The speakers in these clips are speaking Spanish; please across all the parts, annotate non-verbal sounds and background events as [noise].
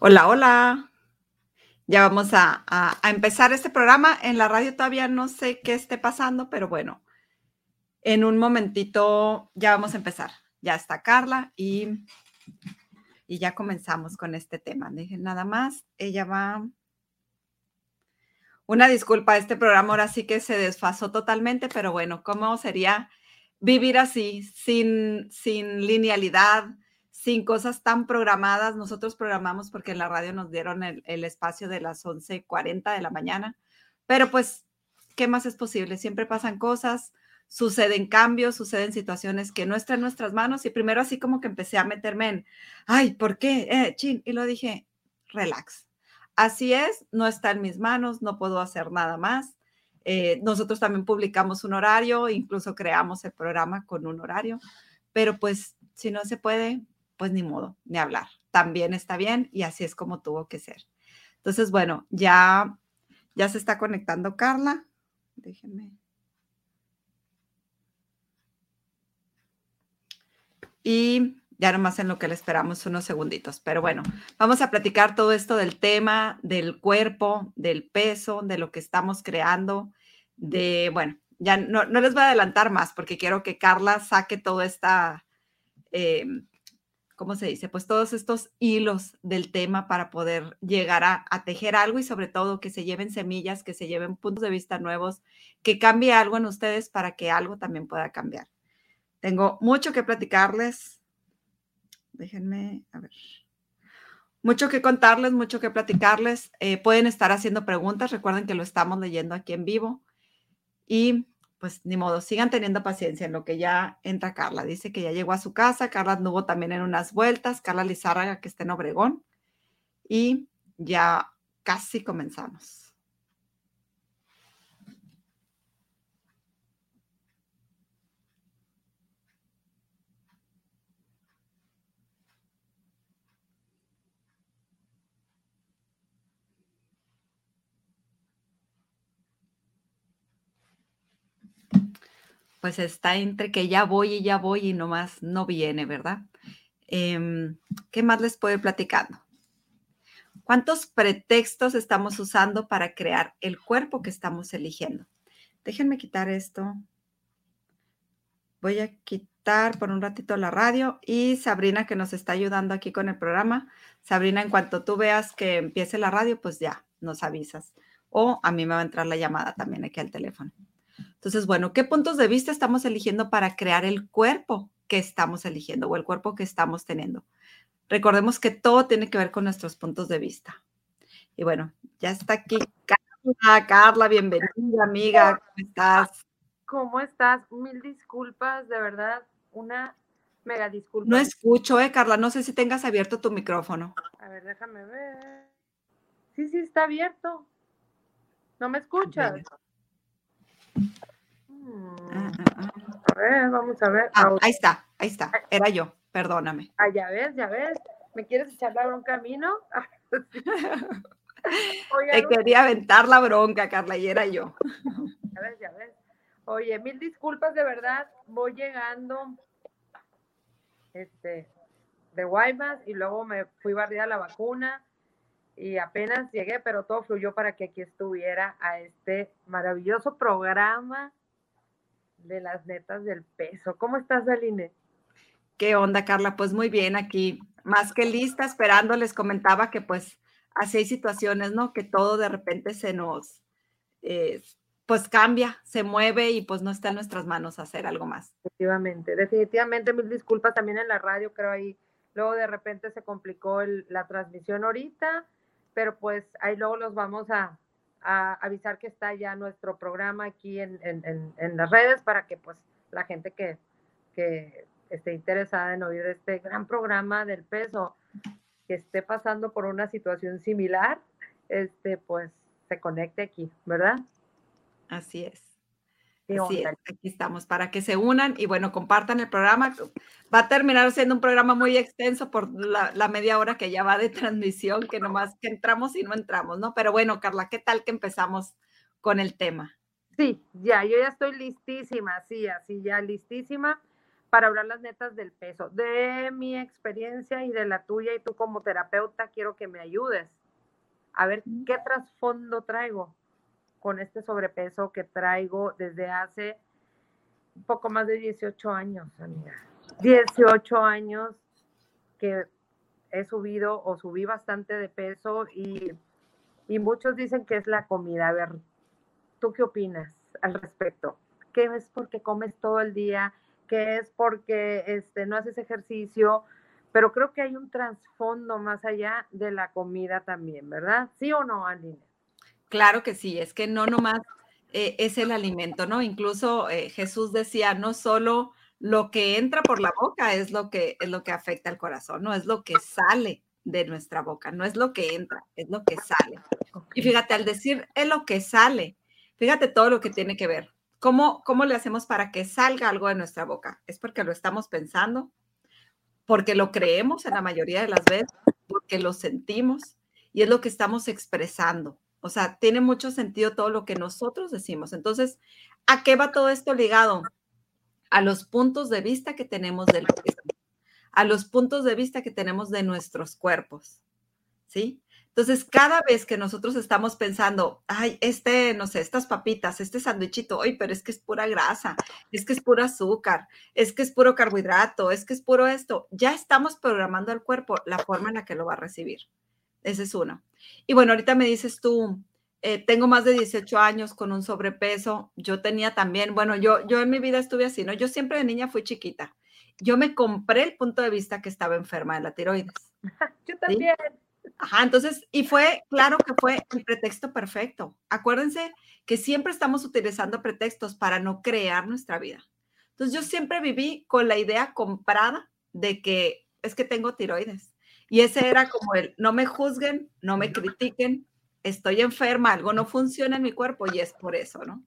Hola, hola. Ya vamos a, empezar este programa. En la radio todavía no sé qué esté pasando, pero bueno, en un momentito ya vamos a empezar. Ya está Carla y, y ya comenzamos con este tema. Dejen nada más, ella va. Una disculpa, este programa ahora sí que se desfasó totalmente, pero bueno, ¿cómo sería vivir así, sin, sin linealidad? Sin cosas tan programadas. Nosotros programamos porque en la radio nos dieron el, espacio de las 11:40 de la mañana, pero pues, ¿qué más es posible? Siempre pasan cosas, suceden cambios, suceden situaciones que no están en nuestras manos y primero así como que empecé a meterme en, ay, ¿por qué? Eh, chin, y lo dije, relax. Así es, no está en mis manos, no puedo hacer nada más. Eh, nosotros también publicamos un horario, incluso creamos el programa con un horario, pero pues si no se puede, pues ni modo, ni hablar. También está bien y así es como tuvo que ser. Entonces, bueno, ya, ya se está conectando Carla. Déjenme. Y ya nomás en lo que le esperamos unos segunditos. Pero bueno, vamos a platicar todo esto del tema, del cuerpo, del peso, de lo que estamos creando, de, bueno, ya no, les voy a adelantar más porque quiero que Carla saque toda esta, eh, ¿cómo se dice? Pues todos estos hilos del tema para poder llegar a, tejer algo y sobre todo que se lleven semillas, que se lleven puntos de vista nuevos, que cambie algo en ustedes para que algo también pueda cambiar. Tengo mucho que platicarles. Déjenme, a ver. Mucho que contarles, mucho que platicarles. Eh, pueden estar haciendo preguntas. Recuerden que lo estamos leyendo aquí en vivo. Y pues ni modo, sigan teniendo paciencia en lo que ya entra Carla. Dice que ya llegó a su casa, Carla anduvo también en unas vueltas, Carla Lizárraga que está en Obregón y ya casi comenzamos. Pues está entre que ya voy y ya voy y nomás no viene, ¿verdad? Em, ¿Qué más les puedo ir platicando? ¿Cuántos pretextos estamos usando para crear el cuerpo que estamos eligiendo? Déjenme quitar esto. Voy a quitar por un ratito la radio y Sabrina que nos está ayudando aquí con el programa. Sabrina, en cuanto tú veas que empiece la radio, pues ya nos avisas. O a mí me va a entrar la llamada también aquí al teléfono. Entonces, bueno, ¿qué puntos de vista estamos eligiendo para crear el cuerpo que estamos eligiendo o el cuerpo que estamos teniendo? Recordemos que todo tiene que ver con nuestros puntos de vista. Y bueno, ya está aquí Carla. Carla, bienvenida, amiga. ¿Cómo estás? ¿Cómo estás? Mil disculpas, de verdad, una mega disculpa. No escucho, eh, Carla. No sé si tengas abierto tu micrófono. A ver, déjame ver. Sí, sí, está abierto. ¿No me escuchas? Ah, ah, ah. A ver, vamos a ver. ahí está, ahí está. Era yo, perdóname. Ah, ya ves, ya ves. ¿Me quieres echar la bronca a mí, no? [laughs] Te quería aventar la bronca, Carla, y era yo. Ya ves, ya ves. Oye, mil disculpas de verdad. Voy llegando este, de Guaymas y luego me fui barrida la vacuna y apenas llegué, pero todo fluyó para que aquí estuviera a este maravilloso programa de las netas del peso. ¿Cómo estás, Aline? ¿Qué onda, Carla? Pues muy bien aquí, más que lista, esperando, les comentaba que pues así hay situaciones, ¿no? Que todo de repente se nos, eh, pues cambia, se mueve y pues no está en nuestras manos hacer algo más. Definitivamente, definitivamente, mil disculpas también en la radio, creo ahí, luego de repente se complicó la transmisión ahorita, pero pues ahí luego los vamos a, avisar que está ya nuestro programa aquí en, las redes para que pues la gente que, que esté interesada en oír este gran programa del peso, que esté pasando por una situación similar, este, pues se conecte aquí, ¿verdad? Así es. Sí, aquí estamos para que se unan y bueno, compartan el programa. Va a terminar siendo un programa muy extenso por la, media hora que ya va de transmisión, que nomás que entramos y no entramos, ¿no? Pero bueno, Carla, ¿qué tal que empezamos con el tema? Sí, ya, yo ya estoy listísima, sí, así ya listísima para hablar las netas del peso. De mi experiencia y de la tuya y tú como terapeuta, quiero que me ayudes a ver qué trasfondo traigo con este sobrepeso que traigo desde hace un poco más de 18 años, amiga. 18 años que he subido o subí bastante de peso y, y muchos dicen que es la comida. A ver, ¿tú qué opinas al respecto? ¿Qué es porque comes todo el día? ¿Qué es porque este, no haces ejercicio? Pero creo que hay un trasfondo más allá de la comida también, ¿verdad? ¿Sí o no, Aline? Claro que sí, es que no nomás eh, es el alimento, ¿no? Incluso eh, Jesús decía, no solo lo que entra por la boca es lo que es lo que afecta al corazón, no es lo que sale de nuestra boca, no es lo que entra, es lo que sale. Y fíjate, al decir es lo que sale, fíjate todo lo que tiene que ver. ¿Cómo, ¿Cómo le hacemos para que salga algo de nuestra boca? Es porque lo estamos pensando, porque lo creemos en la mayoría de las veces, porque lo sentimos y es lo que estamos expresando. O sea, tiene mucho sentido todo lo que nosotros decimos. Entonces, ¿a qué va todo esto ligado? A los puntos de vista que tenemos del a los puntos de vista que tenemos de nuestros cuerpos. ¿Sí? Entonces, cada vez que nosotros estamos pensando, ay, este, no sé, estas papitas, este sandwichito, ay, pero es que es pura grasa, es que es puro azúcar, es que es puro carbohidrato, es que es puro esto, ya estamos programando al cuerpo la forma en la que lo va a recibir. Ese es uno. Y bueno, ahorita me dices tú, eh, tengo más de 18 años con un sobrepeso. Yo tenía también, bueno, yo, yo en mi vida estuve así, ¿no? Yo siempre de niña fui chiquita. Yo me compré el punto de vista que estaba enferma de la tiroides. [laughs] Yo también. Ajá, entonces, y fue, claro que fue el pretexto perfecto. Acuérdense que siempre estamos utilizando pretextos para no crear nuestra vida. Entonces, yo siempre viví con la idea comprada de que es que tengo tiroides. Y ese era como el, no me juzguen, no me critiquen, estoy enferma, algo no funciona en mi cuerpo y es por eso, ¿no?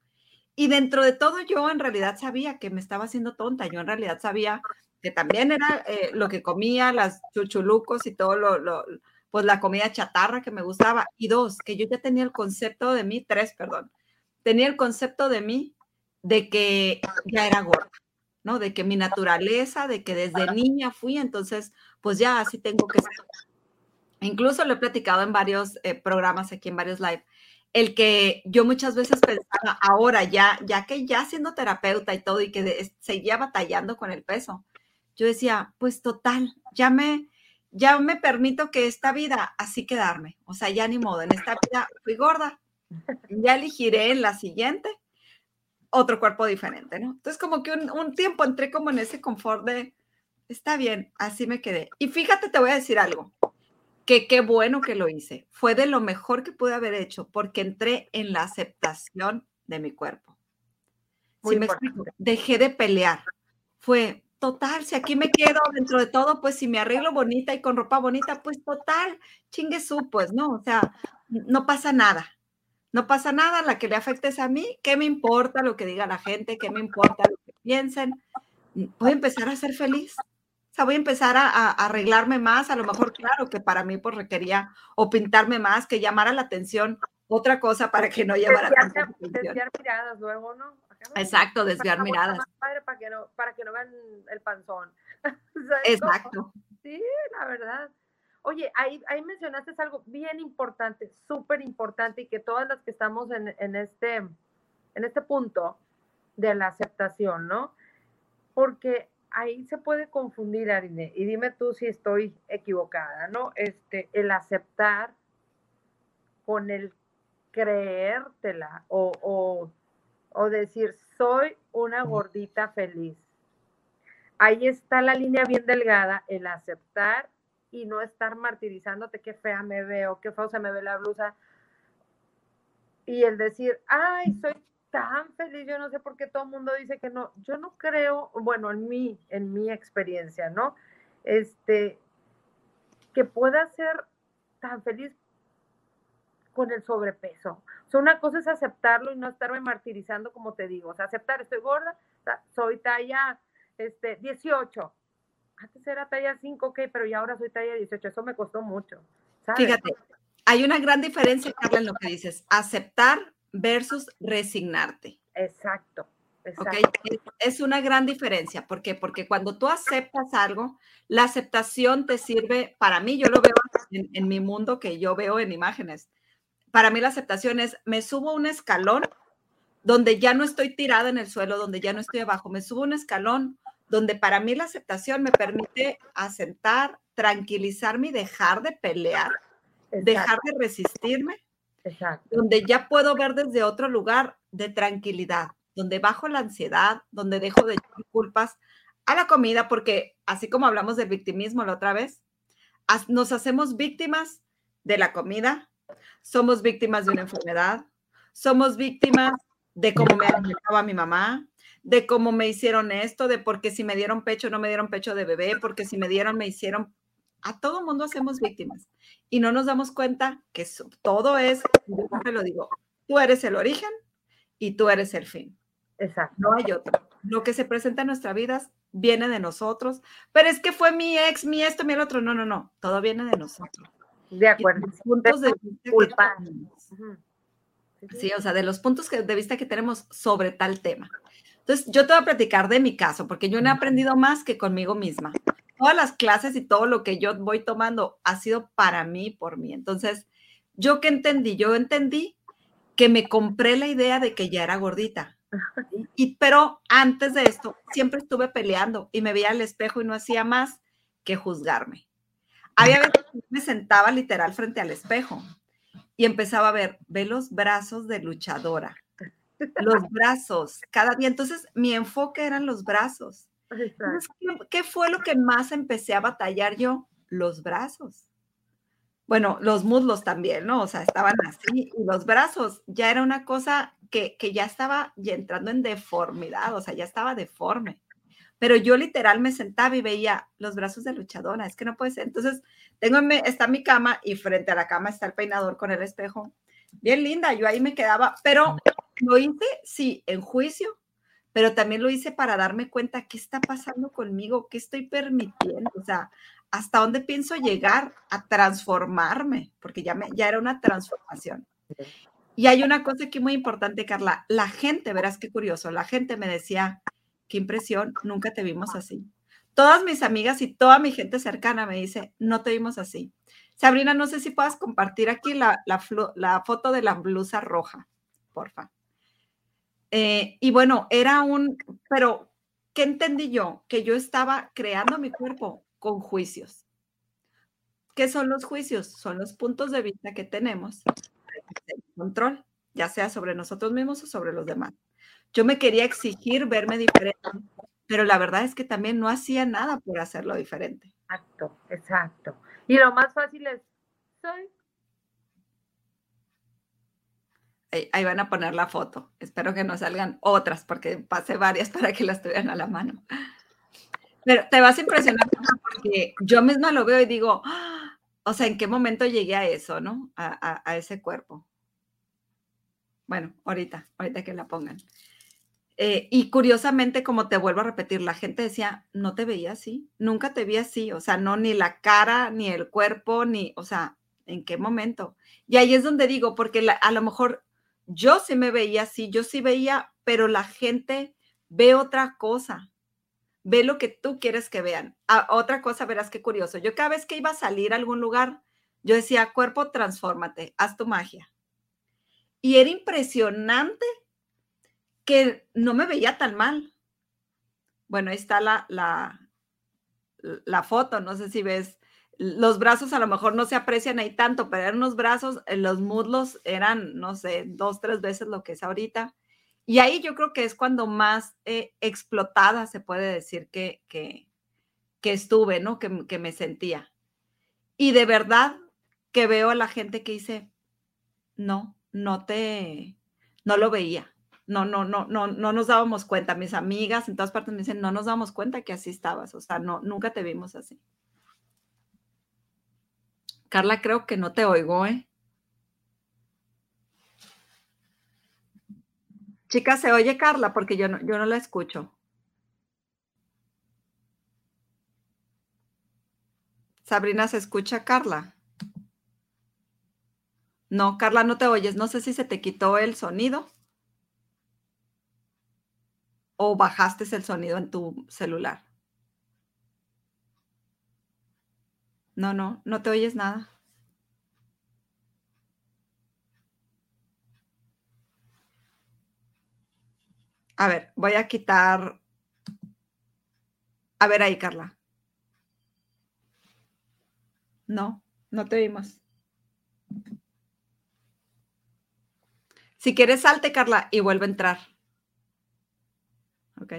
Y dentro de todo yo en realidad sabía que me estaba haciendo tonta, yo en realidad sabía que también era eh, lo que comía, las chuchulucos y todo lo, lo, pues la comida chatarra que me gustaba. Y dos, que yo ya tenía el concepto de mí, tres, perdón, tenía el concepto de mí de que ya era gorda. ¿No? De que mi naturaleza, de que desde niña fui, entonces, pues ya así tengo que ser. Incluso lo he platicado en varios eh, programas aquí, en varios live, el que yo muchas veces pensaba, ahora ya, ya que ya siendo terapeuta y todo, y que seguía batallando con el peso, yo decía, pues total, ya me, ya me permito que esta vida así quedarme, o sea, ya ni modo, en esta vida fui gorda, ya elegiré en la siguiente otro cuerpo diferente, ¿no? Entonces como que un, tiempo entré como en ese confort de, está bien, así me quedé. Y fíjate, te voy a decir algo, que qué bueno que lo hice. Fue de lo mejor que pude haber hecho porque entré en la aceptación de mi cuerpo. Si me explico, dejé de pelear. Fue total, si aquí me quedo dentro de todo, pues si me arreglo bonita y con ropa bonita, pues total, chingue su, pues no, o sea, no pasa nada no pasa nada, la que le afecte es a mí, ¿qué me importa lo que diga la gente? ¿Qué me importa lo que piensen? Voy a empezar a ser feliz. O sea, voy a empezar a, arreglarme más, a lo mejor, claro, que para mí pues requería o pintarme más, que llamara la atención, otra cosa para que no llevara desviar, atención. Desviar miradas luego, ¿no? Exacto, desviar miradas. Padre para que no, para que no vean el panzón. [laughs] Exacto. Sí, la verdad. Oye, ahí, ahí mencionaste algo bien importante, súper importante, y que todas las que estamos en, en, este, en este punto de la aceptación, ¿no? Porque ahí se puede confundir, Arine, y dime tú si estoy equivocada, ¿no? Este, el aceptar con el creértela o, o, o decir, soy una gordita feliz. Ahí está la línea bien delgada, el aceptar y no estar martirizándote, qué fea me veo, qué feo se me ve la blusa. Y el decir, ay, soy tan feliz, yo no sé por qué todo el mundo dice que no. Yo no creo, bueno, en mí, en mi experiencia, ¿no? Este, que pueda ser tan feliz con el sobrepeso. O sea, una cosa es aceptarlo y no estarme martirizando, como te digo. O sea, aceptar, estoy gorda, soy talla este, 18 antes era talla 5, ok, pero ya ahora soy talla 18, eso me costó mucho. Fíjate, hay una gran diferencia, Carla, en lo que dices, aceptar versus resignarte. Exacto. Es una gran diferencia. ¿Por qué? Porque cuando tú aceptas algo, la aceptación te sirve, para mí, yo lo veo en, en mi mundo que yo veo en imágenes. Para mí la aceptación es, me subo un escalón donde ya no estoy tirada en el suelo, donde ya no estoy abajo, me subo un escalón donde para mí la aceptación me permite asentar, tranquilizarme y dejar de pelear, dejar de resistirme, donde ya puedo ver desde otro lugar de tranquilidad, donde bajo la ansiedad, donde dejo de echar culpas a la comida, porque así como hablamos del victimismo la otra vez, nos hacemos víctimas de la comida, somos víctimas de una enfermedad, somos víctimas de cómo me alimentaba mi mamá, de cómo me hicieron esto, de por qué si me dieron pecho no me dieron pecho de bebé, porque si me dieron me hicieron. A todo mundo hacemos víctimas y no nos damos cuenta que todo es, yo siempre lo digo, tú eres el origen y tú eres el fin. Exacto. No hay otro. Lo que se presenta en nuestra vida viene de nosotros, pero es que fue mi ex, mi esto, mi el otro. No, no, no. Todo viene de nosotros. De acuerdo. puntos de vista Sí, o sea, de los puntos de vista que tenemos sobre tal tema. Entonces, yo te voy a platicar de mi caso, porque yo no he aprendido más que conmigo misma. Todas las clases y todo lo que yo voy tomando ha sido para mí, por mí. Entonces, ¿yo qué entendí? Yo entendí que me compré la idea de que ya era gordita. Y, pero antes de esto, siempre estuve peleando y me veía al espejo y no hacía más que juzgarme. Había veces que me sentaba literal frente al espejo y empezaba a ver, ve los brazos de luchadora, los brazos, cada día. Entonces, mi enfoque eran los brazos. ¿qué, fue lo que más empecé a batallar yo? Los brazos. Bueno, los muslos también, ¿no? O sea, estaban así y los brazos ya era una cosa que, que ya estaba entrando en deformidad, o sea, ya estaba deforme pero yo literal me sentaba y veía los brazos de luchadora, es que no puede ser. Entonces, tengo, está mi cama y frente a la cama está el peinador con el espejo. Bien linda, yo ahí me quedaba, pero lo hice, sí, en juicio, pero también lo hice para darme cuenta qué está pasando conmigo, qué estoy permitiendo, o sea, hasta dónde pienso llegar a transformarme, porque ya, me, ya era una transformación. Y hay una cosa aquí muy importante, Carla, la gente, verás qué curioso, la gente me decía, qué impresión, nunca te vimos así. Todas mis amigas y toda mi gente cercana me dice, no te vimos así. Sabrina, no sé si puedas compartir aquí la, la, foto de la blusa roja, porfa. Eh, y bueno, era un, pero, ¿qué entendí yo? Que yo estaba creando mi cuerpo con juicios. ¿Qué son los juicios? Son los puntos de vista que tenemos control, ya sea sobre nosotros mismos o sobre los demás. Yo me quería exigir verme diferente, pero la verdad es que también no hacía nada por hacerlo diferente. Exacto, exacto. Y lo más fácil es, soy. Ahí, van a poner la foto. Espero que no salgan otras, porque pasé varias [laughs] para que las tuvieran a la mano. Pero te vas a impresionar porque yo misma lo veo y digo, ¡ah! o sea, ¿en qué momento llegué a eso, no? A, a ese cuerpo. Bueno, ahorita, ahorita que la pongan. Eh, y curiosamente, como te vuelvo a repetir, la gente decía, no te veía así, nunca te vi así, o sea, no ni la cara, ni el cuerpo, ni, o sea, ¿en qué momento? Y ahí es donde digo, porque a lo mejor yo sí me veía así, yo sí veía, pero la gente ve otra cosa, ve lo que tú quieres que vean. Ah, otra cosa, verás qué curioso. Yo cada vez que iba a salir a algún lugar, yo decía, cuerpo, transfórmate, haz tu magia. Y era impresionante que no me veía tan mal. Bueno, ahí está la, la, la foto, no sé si ves, los brazos a lo mejor no se aprecian ahí tanto, pero eran unos brazos, eh, los muslos eran, no sé, dos, tres veces lo que es ahorita. Y ahí yo creo que es cuando más eh, explotada se puede decir que, que, que estuve, ¿no? Que, que, me sentía. Y de verdad que veo a la gente que dice, no, no te, no lo veía no, no, no, no, no nos dábamos cuenta. Mis amigas en todas partes me dicen, no nos damos cuenta que así estabas, o sea, no, nunca te vimos así. Carla, creo que no te oigo, ¿eh? Chica, ¿se oye Carla? Porque yo no, yo no la escucho. Sabrina, ¿se escucha Carla? No, Carla, no te oyes. No sé si se te quitó el sonido. o bajaste el sonido en tu celular? No, no, no te oyes nada. A ver, voy a quitar. A ver ahí, Carla. No, no te oímos. Si quieres, salte, Carla, y vuelve a entrar. Ok.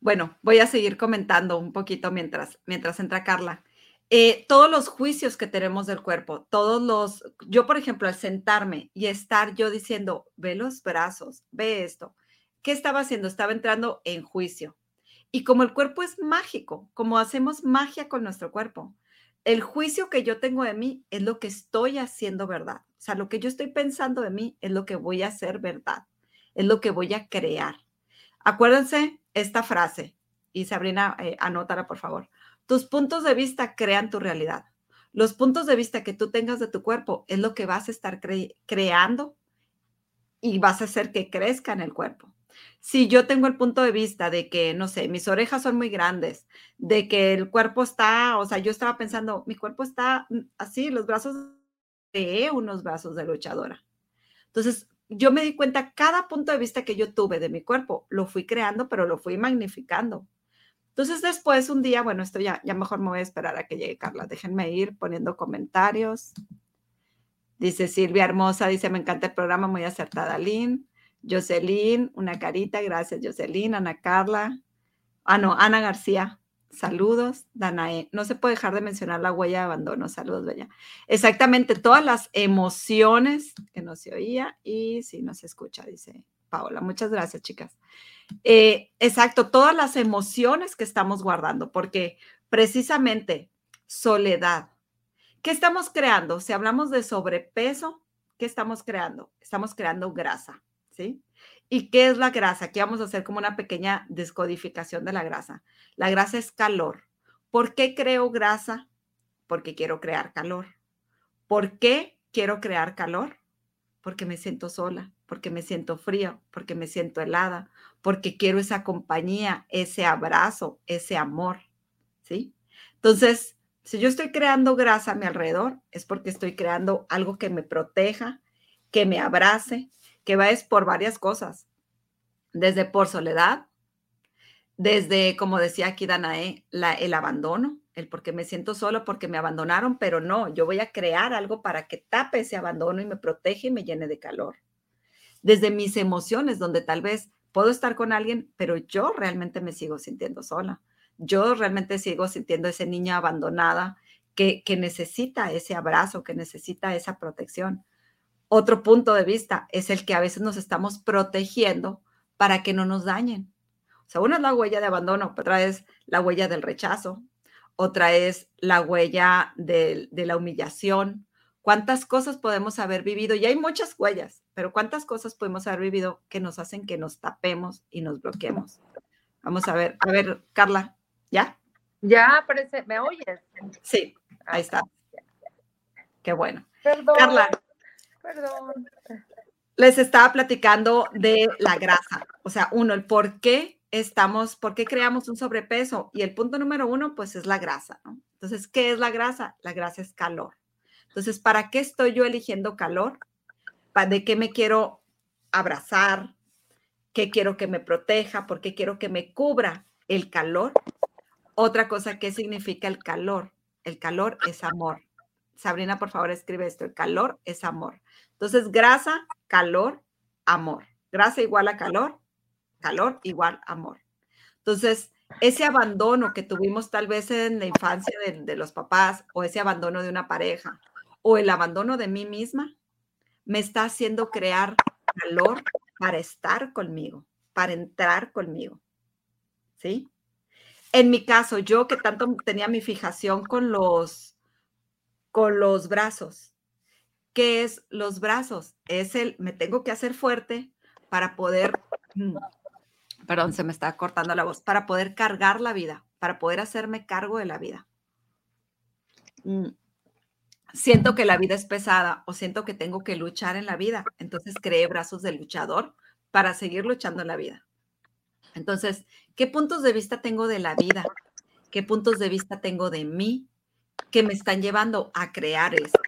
Bueno, voy a seguir comentando un poquito mientras, mientras entra Carla. Eh, todos los juicios que tenemos del cuerpo, todos los, yo por ejemplo, al sentarme y estar yo diciendo, ve los brazos, ve esto, ¿qué estaba haciendo? Estaba entrando en juicio. Y como el cuerpo es mágico, como hacemos magia con nuestro cuerpo, el juicio que yo tengo de mí es lo que estoy haciendo verdad. O sea, lo que yo estoy pensando de mí es lo que voy a hacer verdad, es lo que voy a crear. Acuérdense esta frase, y Sabrina, eh, anótala por favor. Tus puntos de vista crean tu realidad. Los puntos de vista que tú tengas de tu cuerpo es lo que vas a estar creando y vas a hacer que crezca en el cuerpo. Si yo tengo el punto de vista de que, no sé, mis orejas son muy grandes, de que el cuerpo está, o sea, yo estaba pensando, mi cuerpo está mm, así, los brazos de unos brazos de luchadora. Entonces, yo me di cuenta, cada punto de vista que yo tuve de mi cuerpo, lo fui creando, pero lo fui magnificando. Entonces después un día, bueno, esto ya, ya mejor me voy a esperar a que llegue Carla. Déjenme ir poniendo comentarios. Dice Silvia Hermosa, dice, me encanta el programa, muy acertada, Lynn. Jocelyn, una carita, gracias Jocelyn, Ana Carla. Ah, no, Ana García, saludos. Danae, no se puede dejar de mencionar la huella de abandono, saludos, Bella. Exactamente, todas las emociones que no se oía y sí, no se escucha, dice Paola. Muchas gracias, chicas. Eh, exacto, todas las emociones que estamos guardando, porque precisamente soledad. ¿Qué estamos creando? Si hablamos de sobrepeso, ¿qué estamos creando? Estamos creando grasa, ¿sí? ¿Y qué es la grasa? Aquí vamos a hacer como una pequeña descodificación de la grasa. La grasa es calor. ¿Por qué creo grasa? Porque quiero crear calor. ¿Por qué quiero crear calor? Porque me siento sola, porque me siento frío, porque me siento helada, porque quiero esa compañía, ese abrazo, ese amor, ¿sí? Entonces, si yo estoy creando grasa a mi alrededor, es porque estoy creando algo que me proteja, que me abrace, va es por varias cosas, desde por soledad, desde, como decía aquí Danae, la, el abandono, el porque me siento solo, porque me abandonaron, pero no, yo voy a crear algo para que tape ese abandono y me protege y me llene de calor. Desde mis emociones, donde tal vez puedo estar con alguien, pero yo realmente me sigo sintiendo sola. Yo realmente sigo sintiendo esa niña abandonada que, que necesita ese abrazo, que necesita esa protección. Otro punto de vista es el que a veces nos estamos protegiendo para que no nos dañen. O sea, una es la huella de abandono, otra es la huella del rechazo, otra es la huella de, de la humillación, cuántas cosas podemos haber vivido, y hay muchas huellas, pero cuántas cosas podemos haber vivido que nos hacen que nos tapemos y nos bloqueemos. Vamos a ver, a ver, Carla, ¿ya? Ya, parece, ¿me oyes? Sí, ahí está. Qué bueno. Perdón. Carla. Perdón. Les estaba platicando de la grasa. O sea, uno, el por qué estamos, por qué creamos un sobrepeso. Y el punto número uno, pues es la grasa, ¿no? Entonces, ¿qué es la grasa? La grasa es calor. Entonces, ¿para qué estoy yo eligiendo calor? ¿De qué me quiero abrazar? ¿Qué quiero que me proteja? ¿Por qué quiero que me cubra el calor? Otra cosa, ¿qué significa el calor? El calor es amor. Sabrina, por favor, escribe esto. El calor es amor. Entonces, grasa, calor, amor. Grasa igual a calor, calor igual amor. Entonces, ese abandono que tuvimos tal vez en la infancia de, de los papás o ese abandono de una pareja o el abandono de mí misma me está haciendo crear calor para estar conmigo, para entrar conmigo. ¿Sí? En mi caso, yo que tanto tenía mi fijación con los con los brazos. ¿Qué es los brazos? Es el me tengo que hacer fuerte para poder mm, perdón, se me está cortando la voz, para poder cargar la vida, para poder hacerme cargo de la vida. Mm, siento que la vida es pesada o siento que tengo que luchar en la vida. Entonces creé brazos de luchador para seguir luchando en la vida. Entonces, ¿qué puntos de vista tengo de la vida? ¿Qué puntos de vista tengo de mí que me están llevando a crear esto?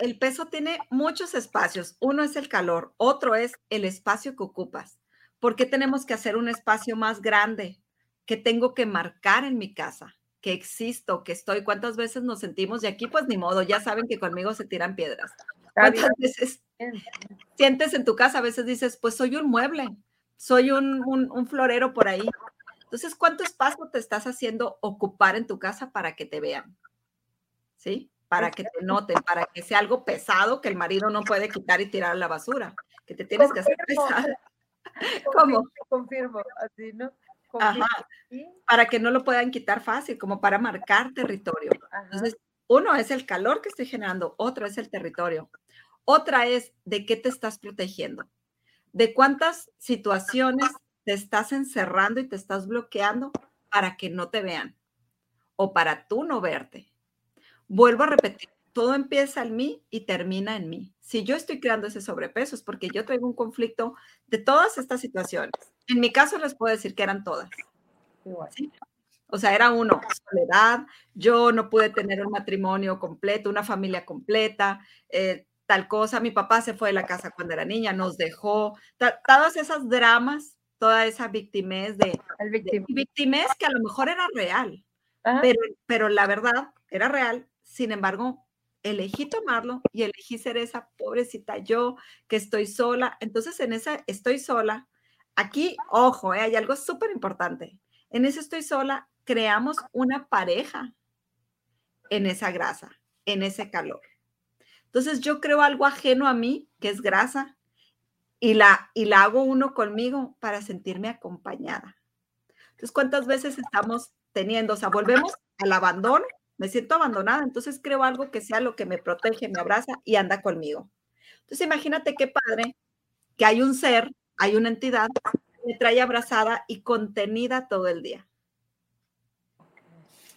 el peso tiene muchos espacios. Uno es el calor, otro es el espacio que ocupas. ¿Por qué tenemos que hacer un espacio más grande? que tengo que marcar en mi casa? Que existo, que estoy. ¿Cuántas veces nos sentimos? Y aquí, pues ni modo, ya saben que conmigo se tiran piedras. ¿Cuántas veces sientes en tu casa? A veces dices, pues soy un mueble, soy un, un florero por ahí. Entonces, ¿cuánto espacio te estás haciendo ocupar en tu casa para que te vean? ¿Sí? para que te noten, para que sea algo pesado que el marido no puede quitar y tirar a la basura, que te tienes que hacer pesada. [laughs] [laughs] ¿Cómo? Confirmo, así, ¿no? Ajá. Para que no lo puedan quitar fácil, como para marcar territorio. Entonces, uno es el calor que estoy generando, otro es el territorio. Otra es de qué te estás protegiendo, de cuántas situaciones te estás encerrando y te estás bloqueando para que no te vean o para tú no verte. Vuelvo a repetir, todo empieza en mí y termina en mí. Si yo estoy creando ese sobrepeso es porque yo traigo un conflicto de todas estas situaciones. En mi caso les puedo decir que eran todas. O sea, era uno, soledad, yo no pude tener un matrimonio completo, una familia completa, eh, tal cosa, mi papá se fue de la casa cuando era niña, nos dejó, todas esas dramas, toda esa victimez de, El victimez que a lo mejor era real, pero, pero la verdad era real sin embargo, elegí tomarlo y elegí ser esa pobrecita yo que estoy sola. Entonces, en esa estoy sola, aquí, ojo, eh, hay algo súper importante. En ese estoy sola, creamos una pareja en esa grasa, en ese calor. Entonces, yo creo algo ajeno a mí, que es grasa, y la, y la hago uno conmigo para sentirme acompañada. Entonces, ¿cuántas veces estamos teniendo? O sea, volvemos al abandono me siento abandonada, entonces creo algo que sea lo que me protege, me abraza y anda conmigo. Entonces imagínate qué padre que hay un ser, hay una entidad que me trae abrazada y contenida todo el día.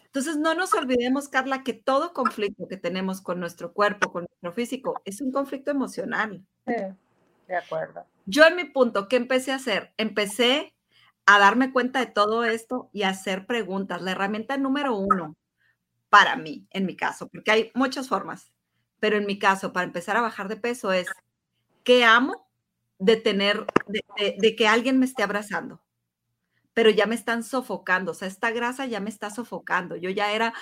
Entonces no nos olvidemos, Carla, que todo conflicto que tenemos con nuestro cuerpo, con nuestro físico, es un conflicto emocional. Sí, de acuerdo. Yo en mi punto, ¿qué empecé a hacer? Empecé a darme cuenta de todo esto y a hacer preguntas. La herramienta número uno para mí, en mi caso, porque hay muchas formas, pero en mi caso, para empezar a bajar de peso es, ¿qué amo de tener, de, que alguien me esté abrazando? Pero ya me están sofocando, o sea, esta grasa ya me está sofocando, yo ya era,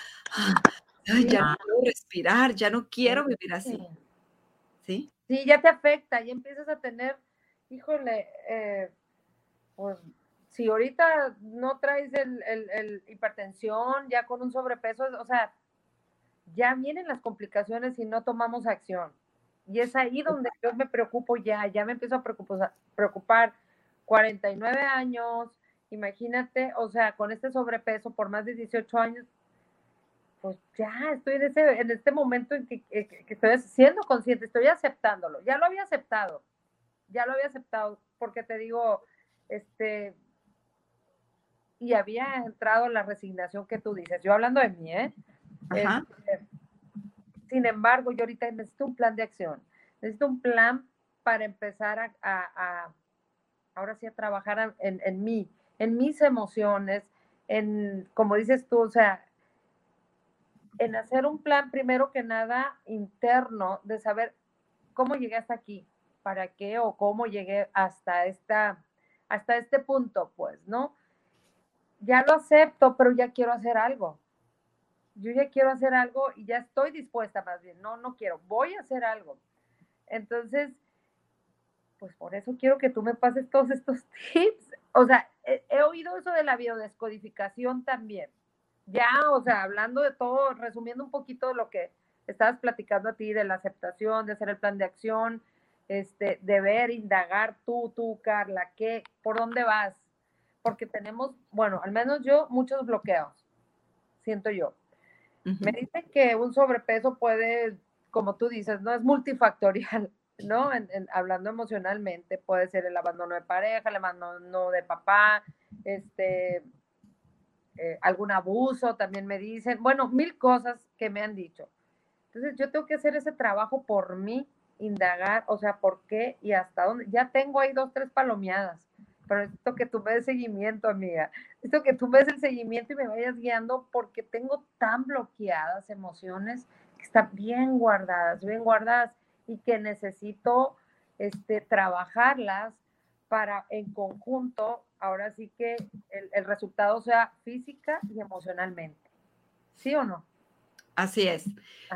ya no puedo respirar, ya no quiero vivir así. ¿Sí? Sí, ya te afecta, y empiezas a tener, híjole, eh, pues si ahorita no traes el, hipertensión, ya con un sobrepeso, o sea, ya vienen las complicaciones si no tomamos acción. Y es ahí donde yo me preocupo ya, ya me empiezo a preocupar, preocupar 49 años, imagínate, o sea, con este sobrepeso por más de 18 años, pues ya estoy en, ese, en este momento en que, que estoy siendo consciente, estoy aceptándolo, ya lo había aceptado, ya lo había aceptado, porque te digo, este, y había entrado la resignación que tú dices. Yo hablando de mí, ¿eh? Este, sin embargo, yo ahorita necesito un plan de acción. Necesito un plan para empezar a, ahora sí, a trabajar en, en, mí, en mis emociones, en, como dices tú, o sea, en hacer un plan primero que nada interno de saber cómo llegué hasta aquí, para qué o cómo llegué hasta esta, hasta este punto, pues, ¿no? ya lo acepto, pero ya quiero hacer algo. Yo ya quiero hacer algo y ya estoy dispuesta más bien. No, no quiero, voy a hacer algo. Entonces, pues por eso quiero que tú me pases todos estos [laughs] tips. O sea, he, he oído eso de la biodescodificación también. Ya, o sea, hablando de todo, resumiendo un poquito lo que estabas platicando a ti de la aceptación, de hacer el plan de acción, este, de ver, indagar tú, tú, Carla, qué, por dónde vas, porque tenemos, bueno, al menos yo, muchos bloqueos, siento yo. Me dicen que un sobrepeso puede, como tú dices, no es multifactorial, [laughs] ¿no? hablando emocionalmente, puede ser el abandono de pareja, el abandono de papá, este, eh, algún abuso, también me dicen, bueno, mil cosas que me han dicho. Entonces yo tengo que hacer ese trabajo por mí, indagar, o sea, por qué y hasta dónde. Ya tengo ahí dos, tres palomeadas pero necesito que tú me des seguimiento, amiga. Necesito que tú me des el seguimiento y me vayas guiando porque tengo tan bloqueadas emociones que están bien guardadas, bien guardadas y que necesito este, trabajarlas para en conjunto, ahora sí que el, el resultado sea física y emocionalmente. ¿Sí o no? Así es.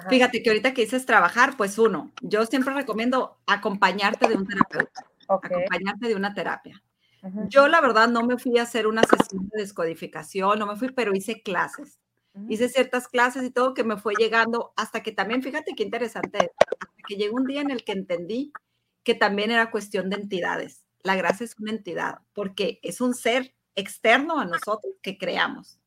Fíjate que ahorita que dices trabajar, pues uno, yo siempre recomiendo acompañarte de un terapeuta, acompañarte de una terapia. Yo la verdad no me fui a hacer una sesión de descodificación, no me fui, pero hice clases. Hice ciertas clases y todo que me fue llegando hasta que también, fíjate qué interesante, hasta que llegó un día en el que entendí que también era cuestión de entidades. La gracia es una entidad, porque es un ser externo a nosotros que creamos.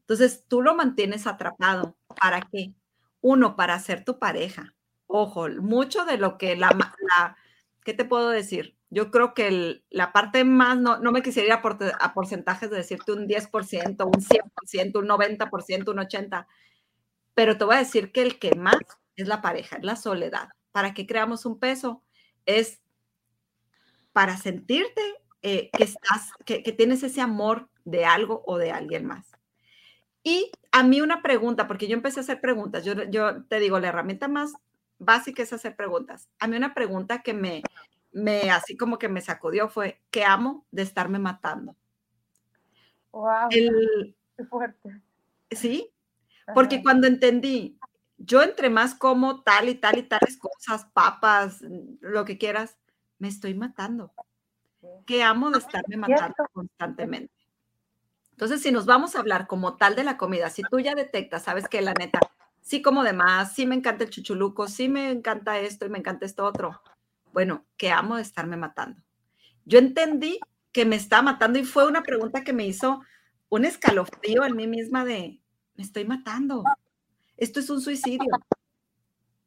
Entonces, tú lo mantienes atrapado. ¿Para qué? Uno, para ser tu pareja. Ojo, mucho de lo que la, la ¿qué te puedo decir? Yo creo que la parte más, no, no me quisiera ir a, por, a, porcentajes de decirte un 10%, un 100%, un 90%, un 80%, pero te voy a decir que el que más es la pareja, es la soledad. ¿Para qué creamos un peso? Es para sentirte eh, que estás, que, que tienes ese amor de algo o de alguien más. Y a mí una pregunta, porque yo empecé a hacer preguntas, yo, yo te digo, la herramienta más básica es hacer preguntas. A mí una pregunta que me, me así como que me sacudió fue, ¿qué amo de estarme matando? Wow. qué fuerte. Sí, porque cuando entendí, yo entre más como tal y tal y tales cosas, papas, lo que quieras, me estoy matando. ¿Qué amo de estarme matando constantemente? Entonces, si nos vamos a hablar como tal de la comida, si tú ya detectas, sabes que la neta, sí como de más, sí me encanta el chuchuluco, sí me encanta esto y me encanta esto otro, bueno, ¿qué amo de estarme matando? Yo entendí que me está matando y fue una pregunta que me hizo un escalofrío en mí misma de, me estoy matando. Esto es un suicidio.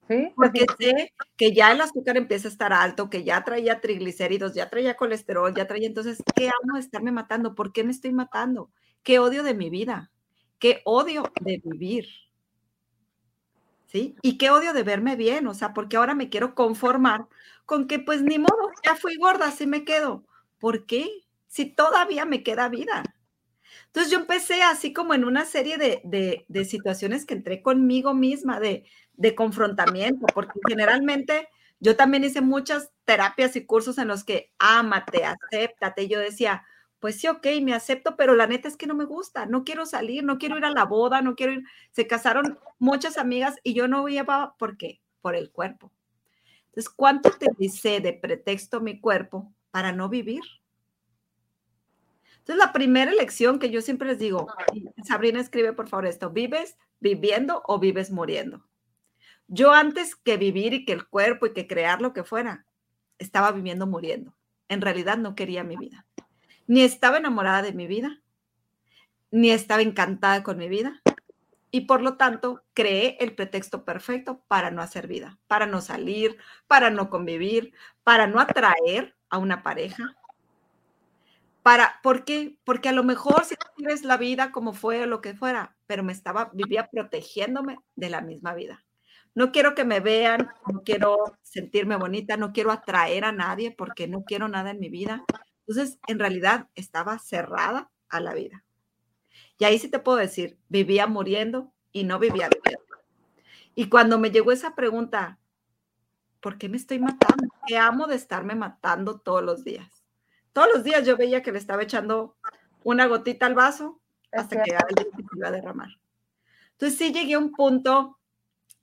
¿Sí? Porque sé que ya el azúcar empieza a estar alto, que ya traía triglicéridos, ya traía colesterol, ya traía, entonces, ¿qué amo de estarme matando? ¿Por qué me estoy matando? qué odio de mi vida, qué odio de vivir. ¿Sí? Y qué odio de verme bien, o sea, porque ahora me quiero conformar con que pues ni modo, ya fui gorda, así me quedo. ¿Por qué? Si todavía me queda vida. Entonces yo empecé así como en una serie de, de, situaciones que entré conmigo misma, de, de confrontamiento, porque generalmente yo también hice muchas terapias y cursos en los que ámate, acéptate. Yo decía, pues sí, ok, me acepto, pero la neta es que no me gusta, no quiero salir, no quiero ir a la boda, no quiero ir. Se casaron muchas amigas y yo no iba, ¿por qué? Por el cuerpo. Entonces, ¿cuánto te dice de pretexto mi cuerpo para no vivir? Entonces, la primera elección que yo siempre les digo, Sabrina escribe por favor esto, ¿vives viviendo o vives muriendo? Yo antes que vivir y que el cuerpo y que crear lo que fuera, estaba viviendo muriendo. En realidad no quería mi vida ni estaba enamorada de mi vida, ni estaba encantada con mi vida. Y por lo tanto, creé el pretexto perfecto para no hacer vida, para no salir, para no convivir, para no atraer a una pareja. Para, ¿Por qué? Porque a lo mejor si tienes la vida como fue o lo que fuera, pero me estaba, vivía protegiéndome de la misma vida. No quiero que me vean, no quiero sentirme bonita, no quiero atraer a nadie porque no quiero nada en mi vida. Entonces, en realidad estaba cerrada a la vida. Y ahí sí te puedo decir, vivía muriendo y no vivía viviendo. Y cuando me llegó esa pregunta, ¿por qué me estoy matando? ¿Qué amo de estarme matando todos los días? Todos los días yo veía que le estaba echando una gotita al vaso hasta que alguien se iba a derramar. Entonces sí llegué a un punto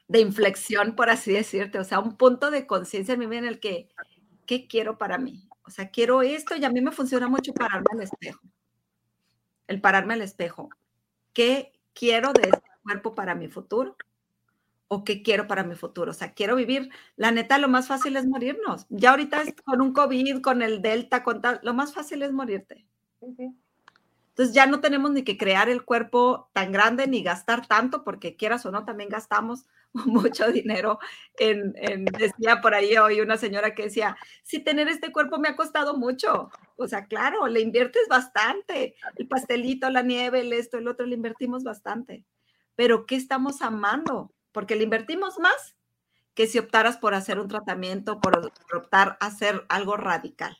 de inflexión, por así decirte, o sea, un punto de conciencia en vida en el que, ¿qué quiero para mí? O sea, quiero esto y a mí me funciona mucho pararme al espejo. El pararme al espejo. ¿Qué quiero de este cuerpo para mi futuro? ¿O qué quiero para mi futuro? O sea, quiero vivir. La neta, lo más fácil es morirnos. Ya ahorita con un COVID, con el Delta, con tal, lo más fácil es morirte. Entonces ya no tenemos ni que crear el cuerpo tan grande ni gastar tanto, porque quieras o no, también gastamos [laughs] mucho dinero en, decía por ahí hoy una señora que decía, si tener este cuerpo me ha costado mucho. O sea, claro, le inviertes bastante. El pastelito, la nieve, el esto, el otro, le invertimos bastante. Pero ¿qué estamos amando? Porque le invertimos más que si optaras por hacer un tratamiento, por optar a hacer algo radical.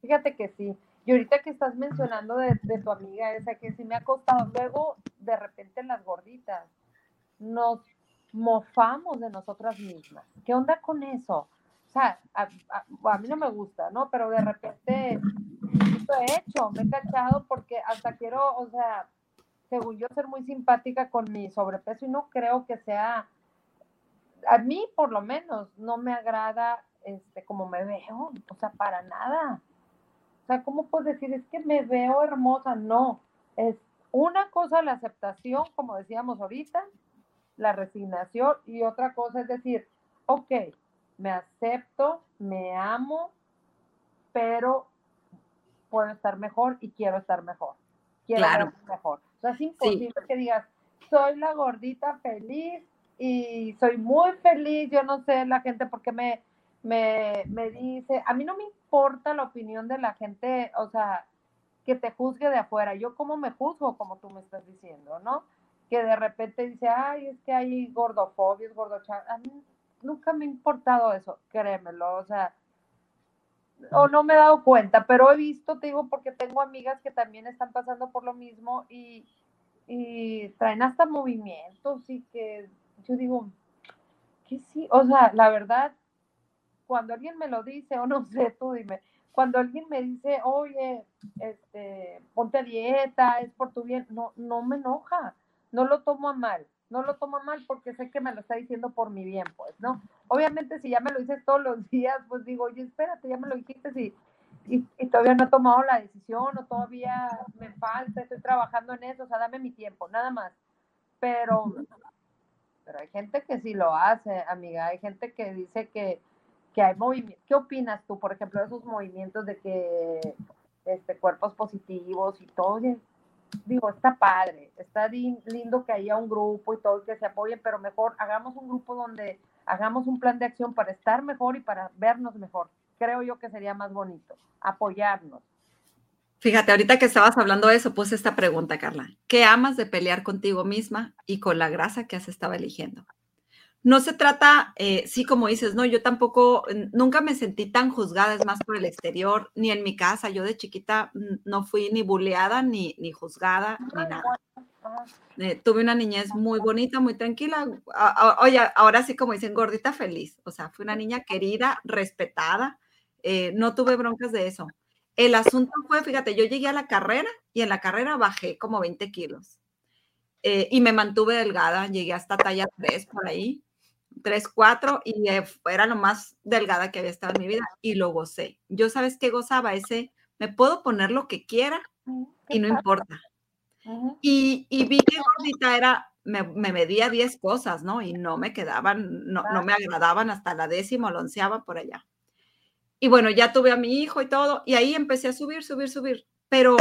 Fíjate que sí. Y ahorita que estás mencionando de, tu amiga esa, que sí me ha costado, luego de repente las gorditas, nos mofamos de nosotras mismas. ¿Qué onda con eso? O sea, a, a, mí no me gusta, ¿no? Pero de repente lo he hecho, me he cachado porque hasta quiero, o sea, según yo, ser muy simpática con mi sobrepeso y no creo que sea, a mí por lo menos, no me agrada este, como me veo, o sea, para nada. O sea, ¿cómo puedes decir? Es que me veo hermosa. No, es una cosa la aceptación, como decíamos ahorita, la resignación y otra cosa es decir, ok, me acepto, me amo, pero puedo estar mejor y quiero estar mejor. Quiero estar mejor. O sea, es imposible que digas, soy la gordita feliz y soy muy feliz, yo no sé la gente por qué me, me, me dice, a mí no me importa la opinión de la gente, o sea, que te juzgue de afuera, yo como me juzgo como tú me estás diciendo, ¿no? Que de repente dice, ay, es que hay gordofobias, gordochas, a mí nunca me ha importado eso, créemelo, o sea, o no me he dado cuenta, pero he visto, te digo, porque tengo amigas que también están pasando por lo mismo y, y traen hasta movimientos y que yo digo, que sí, o sea, la verdad, cuando alguien me lo dice, o no [laughs] sé, tú dime, cuando alguien me dice, oye, este, ponte a dieta, es por tu bien, no, no me enoja, no lo tomo a mal no lo tomo mal porque sé que me lo está diciendo por mi bien, pues, ¿no? Obviamente si ya me lo dices todos los días, pues digo, oye, espérate, ya me lo dijiste y, y, todavía no he tomado la decisión o todavía me falta, estoy trabajando en eso, o sea, dame mi tiempo, nada más. Pero, pero hay gente que sí lo hace, amiga, hay gente que dice que, que hay movimientos. ¿Qué opinas tú, por ejemplo, de esos movimientos de que este, cuerpos positivos y todo? Digo, está padre, está lindo que haya un grupo y todo, que se apoyen, pero mejor hagamos un grupo donde hagamos un plan de acción para estar mejor y para vernos mejor. Creo yo que sería más bonito, apoyarnos. Fíjate, ahorita que estabas hablando de eso, puse esta pregunta, Carla. ¿Qué amas de pelear contigo misma y con la grasa que has estado eligiendo? No se trata, eh, sí, como dices, no, yo tampoco, nunca me sentí tan juzgada, es más por el exterior, ni en mi casa. Yo de chiquita no fui ni bulleada, ni, ni juzgada, ni nada. Eh, tuve una niñez muy bonita, muy tranquila. Oye, ahora sí, como dicen, gordita feliz. O sea, fui una niña querida, respetada. Eh, no tuve broncas de eso. El asunto fue, fíjate, yo llegué a la carrera y en la carrera bajé como 20 kilos. y me mantuve delgada, llegué hasta talla 3 por ahí 3, 4 y era lo más delgada que había estado en mi vida y lo gocé. Yo sabes que gozaba ese, me puedo poner lo que quiera y no importa. Y, y vi que gordita era, me, me, medía 10 cosas, ¿no? Y no me quedaban, no, no me agradaban hasta la décima o la onceava por allá. Y bueno, ya tuve a mi hijo y todo, y ahí empecé a subir, subir, subir. Pero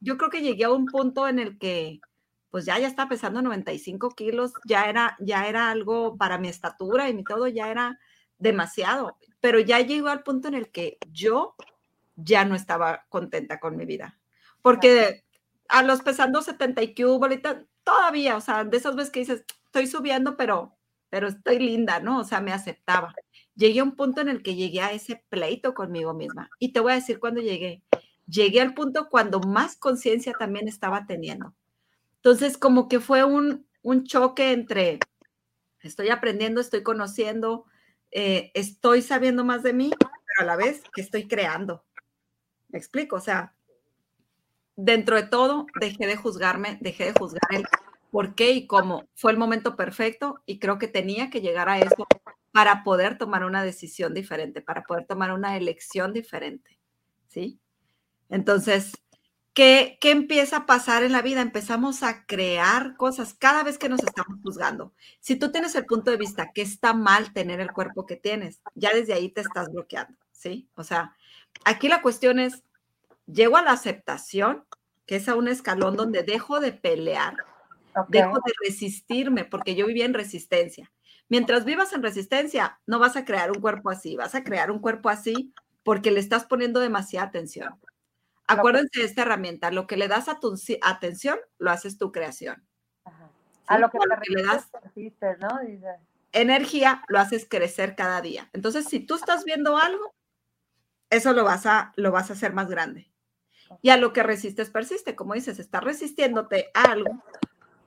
yo creo que llegué a un punto en el que pues ya, ya estaba pesando 95 kilos, ya era, ya era algo para mi estatura y mi todo, ya era demasiado, pero ya llegó al punto en el que yo ya no estaba contenta con mi vida, porque a los pesando 70 y ahorita todavía, o sea, de esas veces que dices, estoy subiendo, pero, pero estoy linda, ¿no? O sea, me aceptaba. Llegué a un punto en el que llegué a ese pleito conmigo misma. Y te voy a decir cuando llegué. Llegué al punto cuando más conciencia también estaba teniendo. Entonces, como que fue un, choque entre estoy aprendiendo, estoy conociendo, eh, estoy sabiendo más de mí, pero a la vez que estoy creando. ¿Me explico? O sea, dentro de todo, dejé de juzgarme, dejé de juzgar el por qué y cómo. Fue el momento perfecto y creo que tenía que llegar a eso para poder tomar una decisión diferente, para poder tomar una elección diferente. ¿Sí? Entonces, ¿Qué, empieza a pasar en la vida? Empezamos a crear cosas cada vez que nos estamos juzgando. Si tú tienes el punto de vista que está mal tener el cuerpo que tienes, ya desde ahí te estás bloqueando, ¿sí? O sea, aquí la cuestión es, llego a la aceptación, que es a un escalón donde dejo de pelear, dejo de resistirme, porque yo vivía en resistencia. Mientras vivas en resistencia, no vas a crear un cuerpo así, vas a crear un cuerpo así porque le estás poniendo demasiada atención. Acuérdense de esta herramienta, lo que le das a tu atención, lo haces tu creación. A lo que, le das ¿no? energía, lo haces crecer cada día. Entonces, si tú estás viendo algo, eso lo vas a, lo vas a hacer más grande. Y a lo que resistes persiste, como dices, estás resistiéndote a algo,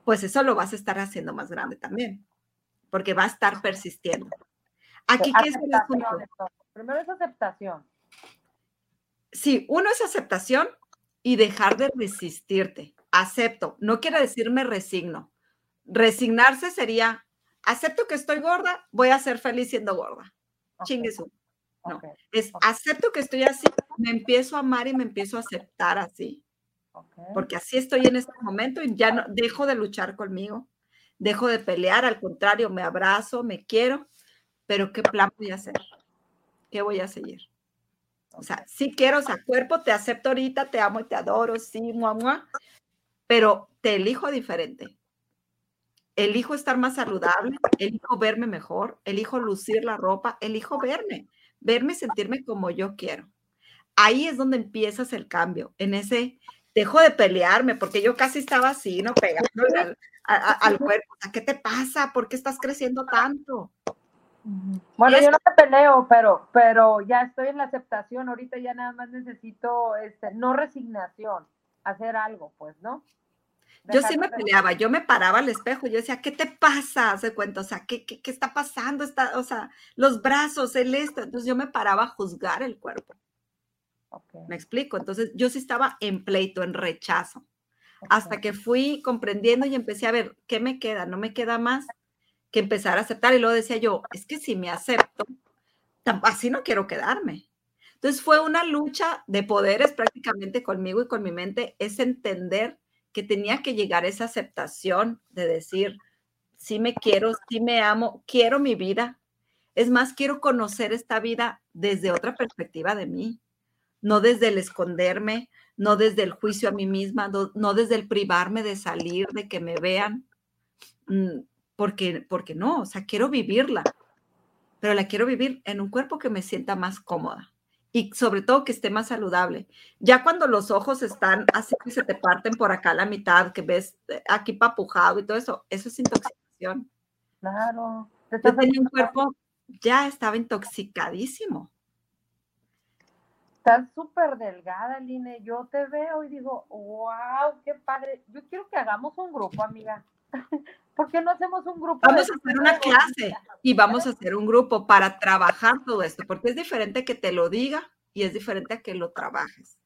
pues eso lo vas a estar haciendo más grande también, porque va a estar persistiendo. Aquí, ¿qué es el asunto? Primero es aceptación. Sí, uno es aceptación y dejar de resistirte. Acepto, no quiere decir me resigno. Resignarse sería, acepto que estoy gorda, voy a ser feliz siendo gorda. Okay. No, es acepto que estoy así, me empiezo a amar y me empiezo a aceptar así. Porque así estoy en este momento y ya no dejo de luchar conmigo, dejo de pelear, al contrario, me abrazo, me quiero, pero ¿qué plan voy a hacer? ¿Qué voy a seguir? O sea, sí quiero, o sea, cuerpo, te acepto ahorita, te amo y te adoro, sí, mua, pero te elijo diferente. Elijo estar más saludable, elijo verme mejor, elijo lucir la ropa, elijo verme, verme, sentirme como yo quiero. Ahí es donde empiezas el cambio, en ese, dejo de pelearme, porque yo casi estaba así, ¿no? Pegando al, al cuerpo. ¿qué te pasa? ¿Por qué estás creciendo tanto? Bueno, yo no te peleo, pero, pero ya estoy en la aceptación. Ahorita ya nada más necesito, este, no resignación, hacer algo, pues, ¿no? yo sí me peleaba, yo me paraba al espejo, yo decía, ¿qué te pasa? Hace cuenta, o sea, ¿qué, qué, qué está pasando? Está, o sea, los brazos, el esto. Entonces yo me paraba a juzgar el cuerpo. Me explico. Entonces yo sí estaba en pleito, en rechazo. Hasta que fui comprendiendo y empecé a ver, ¿qué me queda? No me queda más que empezar a aceptar. Y luego decía yo, es que si me acepto, así no quiero quedarme. Entonces fue una lucha de poderes prácticamente conmigo y con mi mente, es entender que tenía que llegar esa aceptación de decir, sí me quiero, sí me amo, quiero mi vida. Es más, quiero conocer esta vida desde otra perspectiva de mí, no desde el esconderme, no desde el juicio a mí misma, no, desde el privarme de salir, de que me vean, mm, porque, porque no, o sea, quiero vivirla, pero la quiero vivir en un cuerpo que me sienta más cómoda y sobre todo que esté más saludable. Ya cuando los ojos están así que se te parten por acá a la mitad, que ves eh, aquí papujado y todo eso, eso es intoxicación. Claro. Yo tenía un cuerpo, ya estaba intoxicadísimo. Estás súper delgada, Line. Yo te veo y digo, wow, qué padre. Yo quiero que hagamos un grupo, amiga. [laughs] ¿Por qué no hacemos un grupo? Vamos a hacer una clase y vamos a hacer un grupo para trabajar todo esto, porque es diferente que te lo diga y es diferente a que lo trabajes.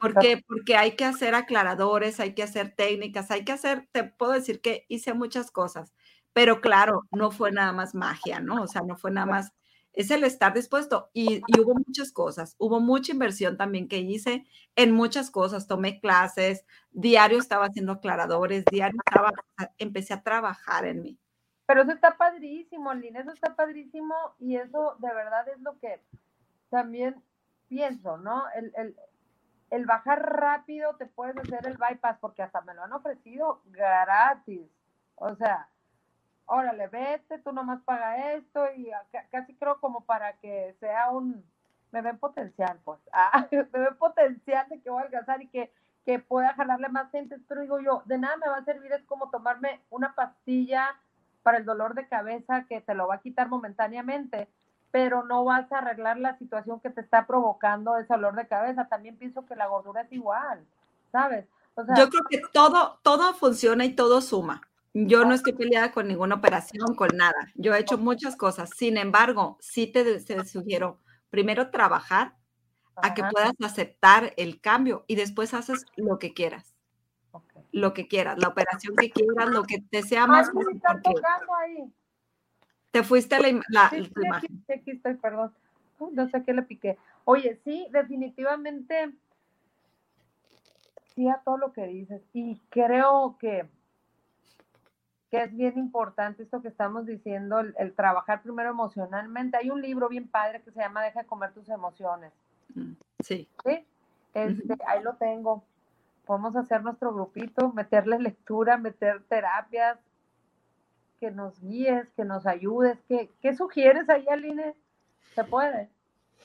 porque, porque hay que hacer aclaradores, hay que hacer técnicas, hay que hacer, te puedo decir que hice muchas cosas, pero claro, no fue nada más magia, ¿no? O sea, no fue nada más es el estar dispuesto. Y, hubo muchas cosas, hubo mucha inversión también que hice en muchas cosas. Tomé clases, diario estaba haciendo aclaradores, diario estaba, empecé a trabajar en mí. Pero eso está padrísimo, Lina, eso está padrísimo y eso de verdad es lo que también pienso, ¿no? El, el, el bajar rápido te puedes hacer el bypass porque hasta me lo han ofrecido gratis. O sea, órale, vete, tú nomás paga esto y casi creo como para que sea un, me ven potencial, pues, [laughs] ah, me ven potencial de que voy a alcanzar y que, que pueda jalarle más gente, pero digo yo, de nada me va a servir, es como tomarme una pastilla para el dolor de cabeza que te lo va a quitar momentáneamente, pero no vas a arreglar la situación que te está provocando ese dolor de cabeza. También pienso que la gordura es igual, ¿sabes? yo creo que todo, todo funciona y todo suma. Yo no estoy peleada con ninguna operación, con nada. Yo he hecho muchas cosas. Sin embargo, sí te, sugiero primero trabajar a que puedas aceptar el cambio y después haces lo que quieras. Lo que quieras, la operación que quieras, lo que te sea más fácil. Te fuiste la, la, sí, imagen. Aquí, estoy, perdón. No sé qué le piqué. Oye, sí, definitivamente sí a todo lo que dices. Y creo que que es bien importante esto que estamos diciendo, el, trabajar primero emocionalmente. Hay un libro bien padre que se llama Deja de comer tus emociones. Sí. ¿Sí? Este, ahí lo tengo. Podemos hacer nuestro grupito, meterle lectura, meter terapias, que nos guíes, que nos ayudes. ¿Qué, qué sugieres ahí, Aline? ¿Se puede?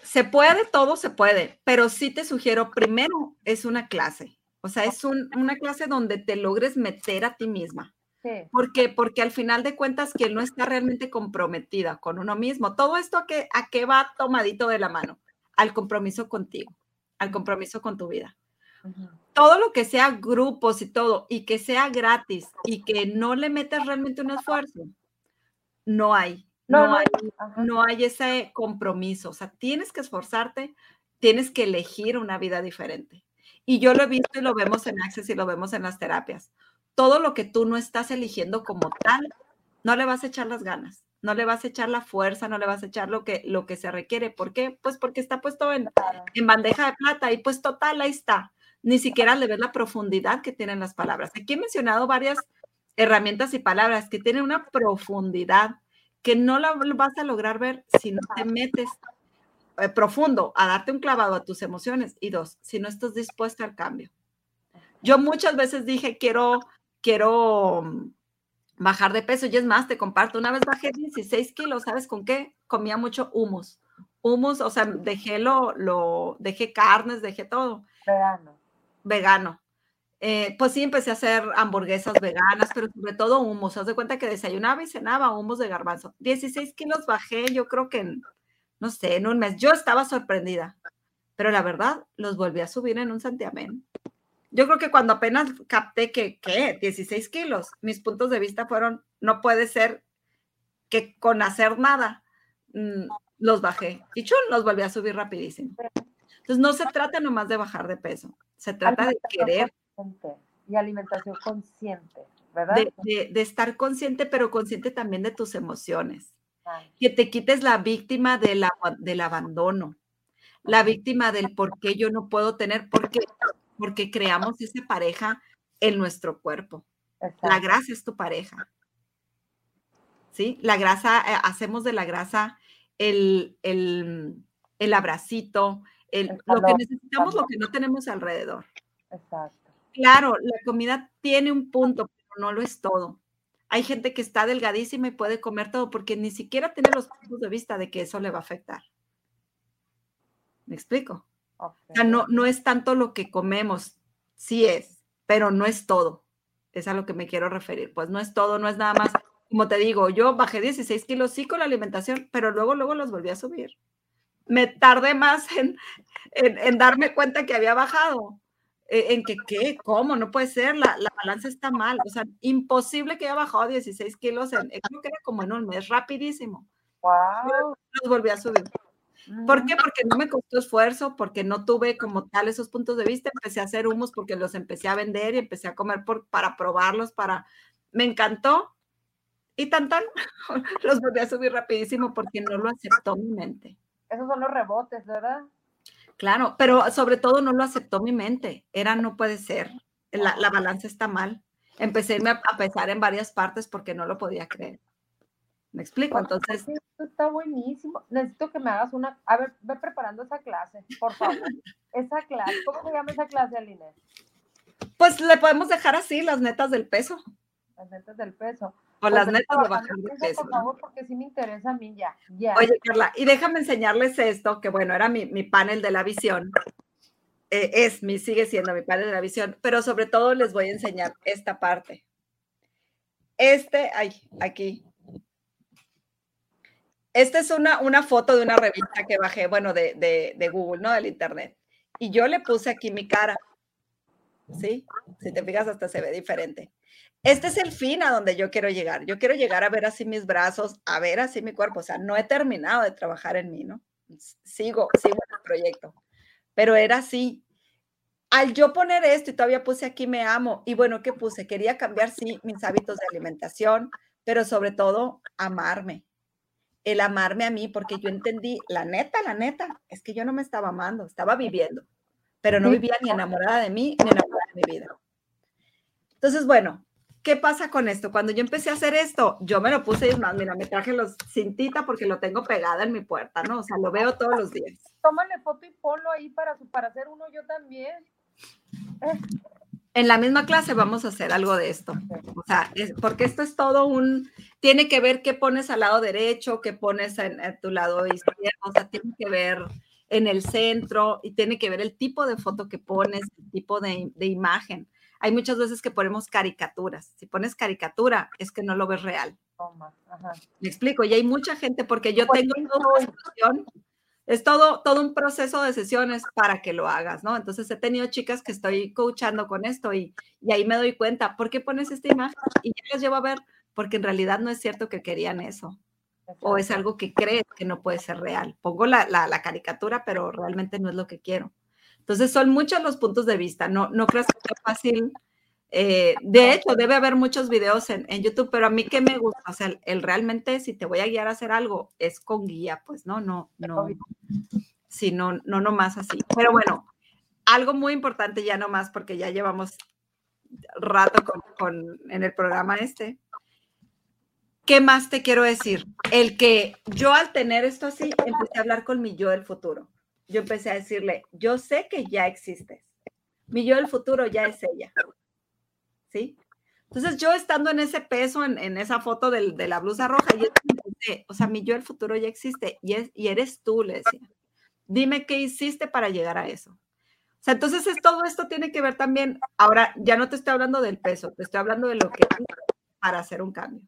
Se puede, todo se puede, pero sí te sugiero, primero es una clase. O sea, es una clase donde te logres meter a ti misma porque, porque al final de cuentas, quien no está realmente comprometida con uno mismo, todo esto a qué, a qué va tomadito de la mano, al compromiso contigo, al compromiso con tu vida. Todo lo que sea grupos y todo, y que sea gratis y que no le metas realmente un esfuerzo, no hay. No, hay, no hay ese compromiso. O sea, tienes que esforzarte, tienes que elegir una vida diferente. Y yo lo he visto y lo vemos en Access y lo vemos en las terapias. Todo lo que tú no estás eligiendo como tal, no le vas a echar las ganas no le vas a echar la fuerza, no le vas a echar lo que, lo que se requiere. ¿Por qué? Pues porque está puesto en, en bandeja de plata y pues total, ahí está. Ni siquiera le ves la profundidad que tienen las palabras. Aquí he mencionado varias herramientas y palabras que tienen una profundidad que no la vas a lograr ver si no te metes eh, profundo a darte un clavado a tus emociones y dos, si no estás dispuesta al cambio. Yo muchas veces dije, quiero, quiero bajar de peso. Y es más, te comparto, una vez bajé 16 kilos, ¿sabes con qué? Comía mucho humus. Humus, o sea, dejé lo, lo, dejé carnes, dejé todo. Vegano. Vegano. Eh, pues sí, empecé a hacer hamburguesas veganas, pero sobre todo humus. Haz de cuenta que desayunaba y cenaba humus de garbanzo. 16 kilos bajé, yo creo que en, no sé, en un mes. Yo estaba sorprendida, pero la verdad, los volví a subir en un santiamén. Yo creo que cuando apenas capté que, ¿qué? 16 kilos, mis puntos de vista fueron, no puede ser que con hacer nada mm, los bajé. Y chun, los volví a subir rapidísimo. Entonces, no se trata nomás de bajar de peso, se trata de querer. Y alimentación consciente, ¿verdad? De, estar consciente, pero consciente también de tus emociones. Que te quites la víctima del abandono, la víctima del por qué yo no puedo tener, porque porque creamos esa pareja en nuestro cuerpo. La grasa es tu pareja. ¿Sí? La grasa, eh, hacemos de la grasa el, el, abracito, el, lo que necesitamos, lo que no tenemos alrededor. Exacto. Claro, la comida tiene un punto, pero no lo es todo. Hay gente que está delgadísima y puede comer todo porque ni siquiera tiene los puntos de vista de que eso le va a afectar. ¿Me explico? O sea, no, no es tanto lo que comemos, sí es, pero no es todo. Es a lo que me quiero referir. Pues no es todo, no es nada más. Como te digo, yo bajé 16 kilos sí con la alimentación, pero luego, luego los volví a subir. Me tardé más [laughs] en, en, darme cuenta que había bajado. E, en que, ¿qué? ¿Cómo? No puede ser, la, la, balanza está mal. O sea, imposible que haya bajado 16 kilos, en, creo que era como en un mes, rapidísimo. Wow. Los volví a subir. ¿Por qué? Porque no me costó esfuerzo, porque no tuve como tal esos puntos de vista. Empecé a hacer humos porque los empecé a vender y empecé a comer por, para probarlos, para... Me encantó. Y tan tan, [laughs] los volví a subir rapidísimo porque no lo aceptó mi mente. Esos son los rebotes, ¿verdad? Claro, pero sobre todo no lo aceptó mi mente. Era, no puede ser. La, la balanza está mal. Empecé a irme a pesar en varias partes porque no lo podía creer. ¿Me explico? Entonces. Esto está buenísimo. Necesito que me hagas una. A ver, ve preparando esa clase, por favor. [laughs] esa clase. ¿Cómo se llama esa clase, Aline? Pues le podemos dejar así, las netas del peso. Las netas del peso. O pues las netas de bajar de peso. Por favor, porque sí me interesa a mí ya. ya. Oye, Carla, y déjame enseñarles esto, que bueno, era mi, mi panel de la visión. Eh, es mi, sigue siendo mi panel de la visión, pero sobre todo les voy a enseñar esta parte. Este, ay, aquí, esta es una, una foto de una revista que bajé, bueno, de, de, Google, ¿no? Del Internet. Y yo le puse aquí mi cara. ¿Sí? Si te fijas, hasta se ve diferente. Este es el fin a donde yo quiero llegar. Yo quiero llegar a ver así mis brazos, a ver así mi cuerpo. O sea, no he terminado de trabajar en mí, ¿no? Sigo, sigo en el proyecto. Pero era así. Al yo poner esto y todavía puse aquí me amo. Y bueno, ¿qué puse? Quería cambiar, sí, mis hábitos de alimentación, pero sobre todo amarme el amarme a mí, porque yo entendí, la neta, la neta, es que yo no me estaba amando, estaba viviendo, pero no vivía ni enamorada de mí, ni enamorada de mi vida. Entonces, bueno, ¿qué pasa con esto? Cuando yo empecé a hacer esto, yo me lo puse y más, mira, me traje los cintita porque lo tengo pegada en mi puerta, ¿no? O sea, lo veo todos los días. Tómale foto y ponlo ahí para, para hacer uno yo también. En la misma clase vamos a hacer algo de esto. O sea, porque esto es todo un, tiene que ver qué pones al lado derecho, qué pones en, tu lado izquierdo, o sea, tiene que ver en el centro y tiene que ver el tipo de foto que pones, el tipo de, imagen. Hay muchas veces que ponemos caricaturas. Si pones caricatura, es que no lo ves real. Me explico, y hay mucha gente, porque yo tengo una es todo, todo un proceso de sesiones para que lo hagas, ¿no? Entonces he tenido chicas que estoy coachando con esto y, y ahí me doy cuenta, ¿por qué pones esta imagen? Y ya las llevo a ver, porque en realidad no es cierto que querían eso. O es algo que crees que no puede ser real. Pongo la, la, caricatura, pero realmente no es lo que quiero. Entonces son muchos los puntos de vista. No, no creas que sea fácil. Eh, de hecho, debe haber muchos videos en, en, YouTube, pero a mí que me gusta, o sea, el, realmente si te voy a guiar a hacer algo es con guía, pues no, no, no, sí, no, no, no más así. Pero bueno, algo muy importante ya no más porque ya llevamos rato con, con, en el programa este. ¿Qué más te quiero decir? El que yo al tener esto así, empecé a hablar con mi yo del futuro. Yo empecé a decirle, yo sé que ya existes. Mi yo del futuro ya es ella. ¿Sí? Entonces yo estando en ese peso, en, esa foto de la blusa roja, y empecé, o sea, mi yo del futuro ya existe y, es, y eres tú, le decía. Dime qué hiciste para llegar a eso. O sea, entonces es, todo esto tiene que ver también, ahora ya no te estoy hablando del peso, te estoy hablando de lo que para hacer un cambio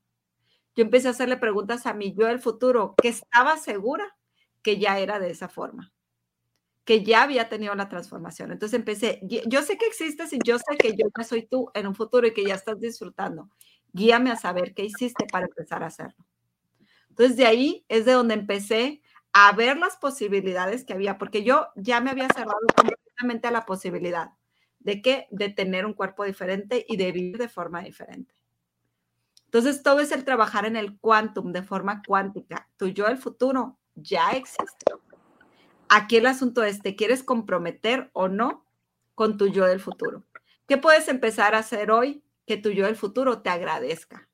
yo empecé a hacerle preguntas a mi yo del futuro, que estaba segura que ya era de esa forma, que ya había tenido la transformación. Entonces empecé, yo sé que existes y yo sé que yo ya soy tú en un futuro y que ya estás disfrutando. Guíame a saber qué hiciste para empezar a hacerlo. Entonces de ahí es de donde empecé a ver las posibilidades que había, porque yo ya me había cerrado completamente a la posibilidad de que de tener un cuerpo diferente y de vivir de forma diferente. Entonces, todo es el trabajar en el quantum de forma cuántica. Tu yo del futuro ya existe. Aquí el asunto es, ¿te quieres comprometer o no con tu yo del futuro? ¿Qué puedes empezar a hacer hoy que tu yo del futuro te agradezca?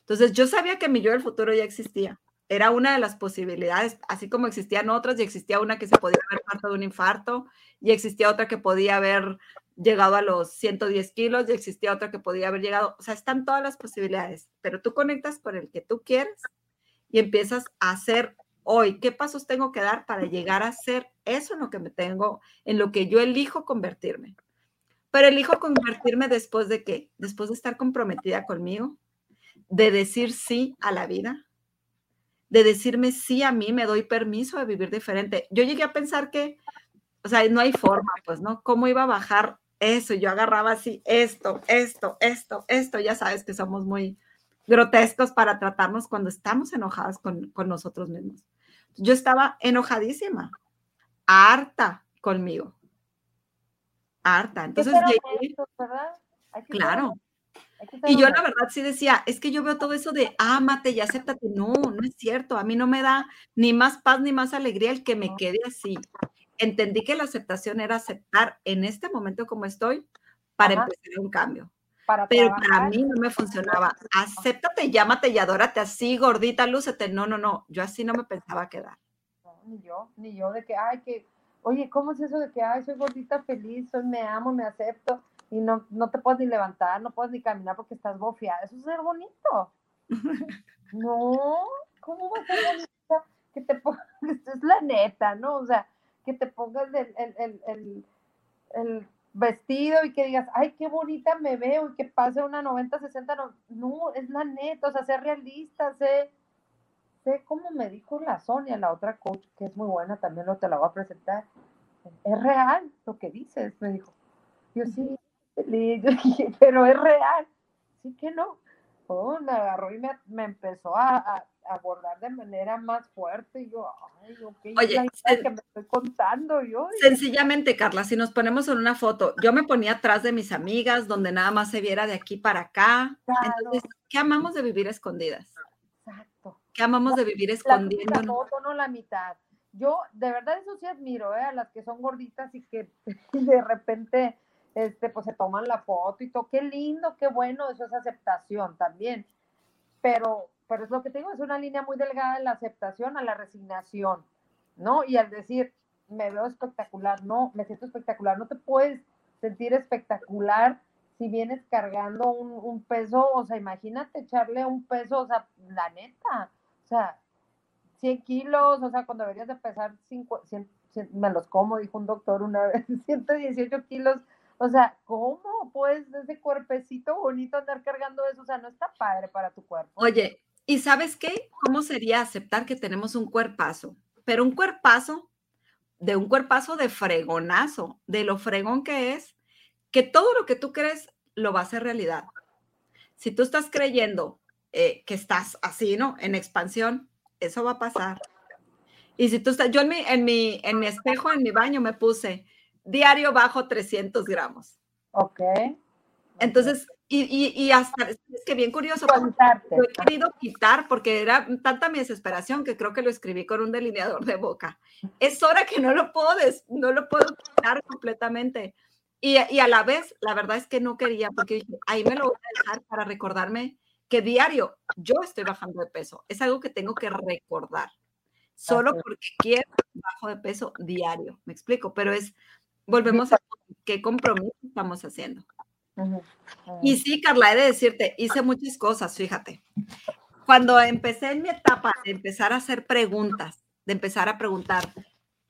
Entonces, yo sabía que mi yo del futuro ya existía. Era una de las posibilidades, así como existían otras, y existía una que se podía haber muerto de un infarto, y existía otra que podía haber llegado a los 110 kilos y existía otra que podía haber llegado. O sea, están todas las posibilidades, pero tú conectas con el que tú quieres y empiezas a hacer hoy, ¿qué pasos tengo que dar para llegar a ser eso en lo que me tengo, en lo que yo elijo convertirme? Pero elijo convertirme después de qué? Después de estar comprometida conmigo, de decir sí a la vida, de decirme sí a mí, me doy permiso de vivir diferente. Yo llegué a pensar que, o sea, no hay forma, pues, ¿no? ¿Cómo iba a bajar eso, yo agarraba así, esto, esto, esto, esto, ya sabes que somos muy grotescos para tratarnos cuando estamos enojadas con, nosotros mismos. Yo estaba enojadísima, harta conmigo, harta. Entonces, claro. Y yo la verdad sí decía, es que yo veo todo eso de ámate y acéptate. No, no es cierto. A mí no me da ni más paz ni más alegría el que me quede así entendí que la aceptación era aceptar en este momento como estoy para empezar un cambio. Pero para mí no me funcionaba. Acéptate, llámate y adórate así, gordita, lúcete. No, no, no. Yo así no me pensaba quedar. ni yo, ni yo de que, ay, que, oye, ¿cómo es eso de que, ay, soy gordita feliz, soy, me amo, me acepto y no, no te puedes ni levantar, no puedes ni caminar porque estás bofiada? Eso es ser bonito. [laughs] no, ¿cómo va a ser bonita? Que te pongas, [laughs] esto es la neta, ¿no? O sea, que te pongas el, vestido y que digas, ay, qué bonita me veo y que pase una 90, 60, no, no es la neta, o sea, sé realista, sé, sé como me dijo la Sonia, la otra coach, que es muy buena, también lo te la voy a presentar, es real lo que dices, me dijo. Yo sí, [laughs] pero es real. Sí que no. Oh, me agarró y me, empezó a, abordar de manera más fuerte. Y yo, ay, Oye, que me estoy contando yo. Sencillamente, Carla, si nos ponemos en una foto, yo me ponía atrás de mis amigas, donde nada más se viera de aquí para acá. Entonces, ¿qué amamos de vivir escondidas? Exacto. ¿Qué amamos de vivir escondidas? La foto, no la mitad. Yo, de verdad, eso sí admiro, ¿eh? A las que son gorditas y que [laughs] de repente, este, pues se toman la foto y todo. Qué lindo, qué bueno, eso es aceptación también. Pero pero es lo que te digo, es una línea muy delgada en la aceptación a la resignación, ¿no? Y al decir, me veo espectacular, no, me siento espectacular, no te puedes sentir espectacular si vienes cargando un, peso, o sea, imagínate echarle un peso, o sea, la neta, o sea, 100 kilos, o sea, cuando deberías de pesar 5, 100, me los como, dijo un doctor una vez, [laughs] 118 kilos, o sea, ¿cómo puedes ese cuerpecito bonito andar cargando eso? O sea, no está padre para tu cuerpo. Oye, ¿Y sabes qué? ¿Cómo sería aceptar que tenemos un cuerpazo? pero un cuerpazo, de un cuerpazo de fregonazo, de lo fregón que es, que todo lo que tú crees lo va a hacer realidad. Si tú estás creyendo eh, que estás así, ¿no? En expansión, eso va a pasar. Y si tú estás, yo en mi, en mi, en mi espejo, en mi baño, me puse diario bajo 300 gramos. Ok. Entonces, y, y, hasta, es que bien curioso, lo he querido quitar porque era tanta mi desesperación que creo que lo escribí con un delineador de boca. Es hora que no lo puedo, no lo puedo quitar completamente. Y, y, a la vez, la verdad es que no quería porque ahí me lo voy a dejar para recordarme que diario yo estoy bajando de peso. Es algo que tengo que recordar. Solo porque quiero bajo de peso diario. Me explico, pero es, volvemos a qué compromiso estamos haciendo. Y sí, Carla, he de decirte, hice muchas cosas, fíjate. Cuando empecé en mi etapa de empezar a hacer preguntas, de empezar a preguntar,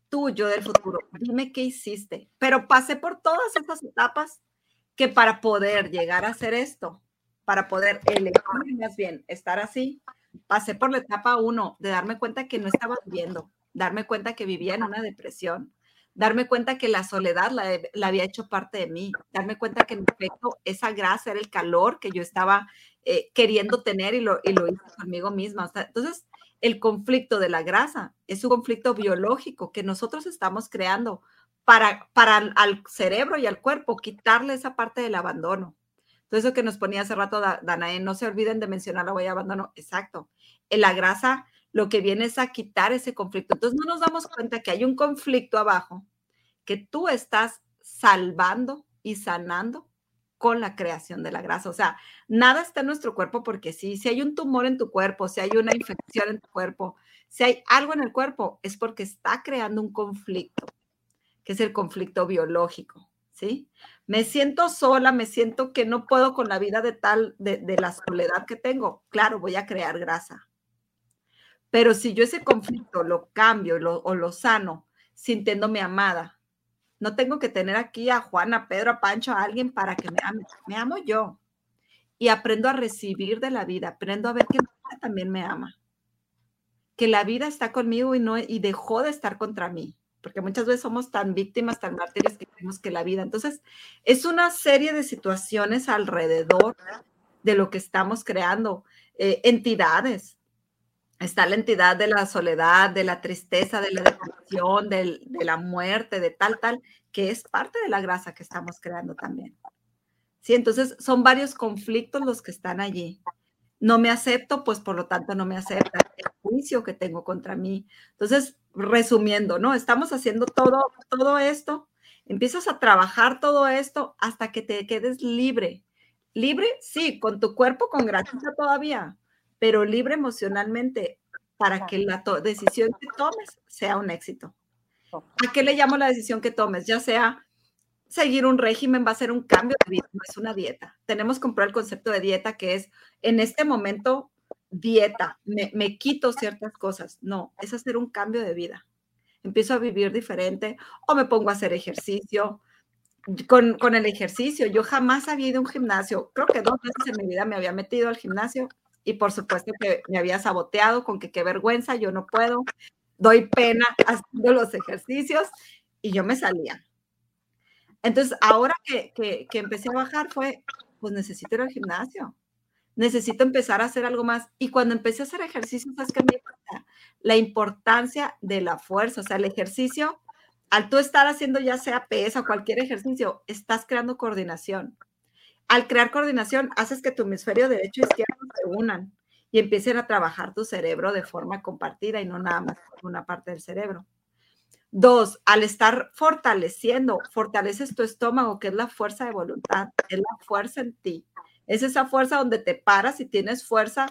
tú, yo del futuro, dime qué hiciste. Pero pasé por todas esas etapas que para poder llegar a hacer esto, para poder elegir más bien estar así, pasé por la etapa uno de darme cuenta que no estaba viviendo, darme cuenta que vivía en una depresión, darme cuenta que la soledad la, había hecho parte de mí, darme cuenta que en efecto esa grasa era el calor que yo estaba eh, queriendo tener y lo, y lo hice conmigo misma. entonces, el conflicto de la grasa es un conflicto biológico que nosotros estamos creando para, para al cerebro y al cuerpo quitarle esa parte del abandono. Todo eso que nos ponía hace rato Danae, no se olviden de mencionar la huella de abandono. Exacto. En la grasa lo que viene es a quitar ese conflicto. Entonces no nos damos cuenta que hay un conflicto abajo que tú estás salvando y sanando con la creación de la grasa. O sea, nada está en nuestro cuerpo porque sí, si hay un tumor en tu cuerpo, si hay una infección en tu cuerpo, si hay algo en el cuerpo, es porque está creando un conflicto, que es el conflicto biológico. ¿sí? Me siento sola, me siento que no puedo con la vida de tal, de, la soledad que tengo. Claro, voy a crear grasa. Pero si yo ese conflicto lo cambio o lo sano sintiéndome amada, no tengo que tener aquí a Juana, a Pedro, a Pancho, a alguien para que me ame. Me amo yo. Y aprendo a recibir de la vida, aprendo a ver que también me ama. Que la vida está conmigo y, no, y dejó de estar contra mí porque muchas veces somos tan víctimas, tan mártires que creemos que la vida. Entonces, es una serie de situaciones alrededor de lo que estamos creando, eh, entidades. Está la entidad de la soledad, de la tristeza, de la depresión, de la muerte, de tal, tal, que es parte de la grasa que estamos creando también. Sí, entonces son varios conflictos los que están allí no me acepto, pues por lo tanto no me acepta el juicio que tengo contra mí. Entonces, resumiendo, ¿no? Estamos haciendo todo, todo esto, empiezas a trabajar todo esto hasta que te quedes libre. Libre, sí, con tu cuerpo con gratitud todavía, pero libre emocionalmente para que la decisión que tomes sea un éxito. ¿A qué le llamo la decisión que tomes? Ya sea seguir un régimen va a ser un cambio de vida, no es una dieta. Tenemos que comprar el concepto de dieta que es en este momento dieta, me, quito ciertas cosas. No, es hacer un cambio de vida. Empiezo a vivir diferente o me pongo a hacer ejercicio. Con, con el ejercicio, yo jamás había ido a un gimnasio. Creo que dos veces en mi vida me había metido al gimnasio y por supuesto que me había saboteado con que qué vergüenza, yo no puedo, doy pena [laughs] haciendo los ejercicios y yo me salía entonces, ahora que, que, empecé a bajar fue, pues necesito ir al gimnasio, necesito empezar a hacer algo más. Y cuando empecé a hacer ejercicio, ¿sabes qué me La importancia de la fuerza, o sea, el ejercicio, al tú estar haciendo ya sea pesa o cualquier ejercicio, estás creando coordinación. Al crear coordinación, haces que tu hemisferio derecho y izquierdo se unan y empiecen a trabajar tu cerebro de forma compartida y no nada más una parte del cerebro. Dos, al estar fortaleciendo, fortaleces tu estómago, que es la fuerza de voluntad, es la fuerza en ti. Es esa fuerza donde te paras y tienes fuerza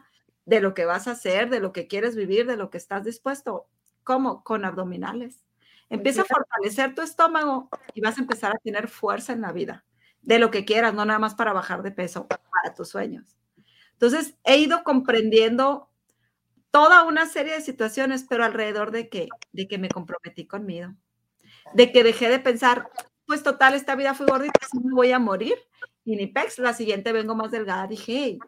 de lo que vas a hacer, de lo que quieres vivir, de lo que estás dispuesto. ¿Cómo? Con abdominales. Empieza a fortalecer tu estómago y vas a empezar a tener fuerza en la vida, de lo que quieras, no nada más para bajar de peso, para tus sueños. Entonces, he ido comprendiendo toda una serie de situaciones, pero alrededor de que, de que me comprometí conmigo, de que dejé de pensar, pues total, esta vida fue gordita, así me voy a morir, y ni pex, la siguiente vengo más delgada, dije,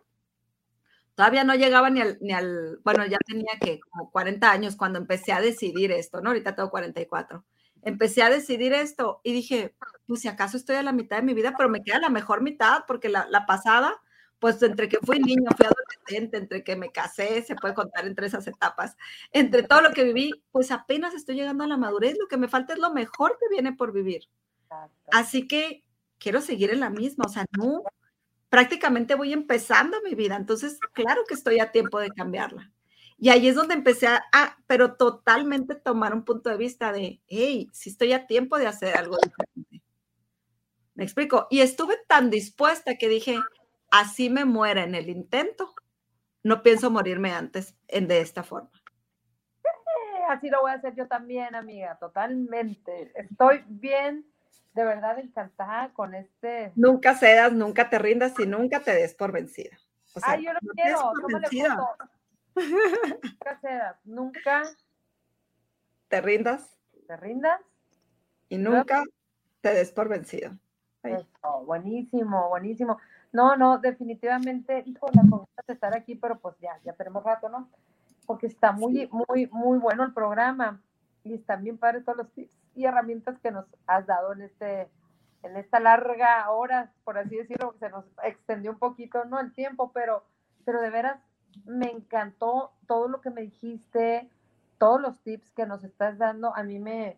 Todavía no llegaba ni al, ni al, bueno, ya tenía que como 40 años cuando empecé a decidir esto, ¿no? Ahorita tengo 44. Empecé a decidir esto y dije, pues si acaso estoy a la mitad de mi vida, pero me queda la mejor mitad porque la, la pasada, pues entre que fui niño, fui adolescente, entre que me casé, se puede contar entre esas etapas, entre todo lo que viví, pues apenas estoy llegando a la madurez, lo que me falta es lo mejor que viene por vivir. Así que quiero seguir en la misma, o sea, no, prácticamente voy empezando mi vida, entonces claro que estoy a tiempo de cambiarla. Y ahí es donde empecé a, pero totalmente tomar un punto de vista de, hey, si estoy a tiempo de hacer algo diferente. Me explico. Y estuve tan dispuesta que dije, así me muera en el intento, no pienso morirme antes en, de esta forma. Así lo voy a hacer yo también, amiga, totalmente. Estoy bien de verdad encantada con este. Nunca cedas, nunca te rindas y nunca te des por vencida. Ay, yo no, quiero, Nunca cedas, nunca te rindas. Te rindas. Y nunca te des por vencido. buenísimo, buenísimo. No, no, definitivamente, hijo, la de estar aquí, pero pues ya, ya tenemos rato, ¿no? Porque está muy, muy, muy bueno el programa y están bien padres todos los tips y herramientas que nos has dado en este en esta larga hora, por así decirlo, se nos extendió un poquito, ¿no? El tiempo, pero, pero de veras me encantó todo lo que me dijiste, todos los tips que nos estás dando, a mí me,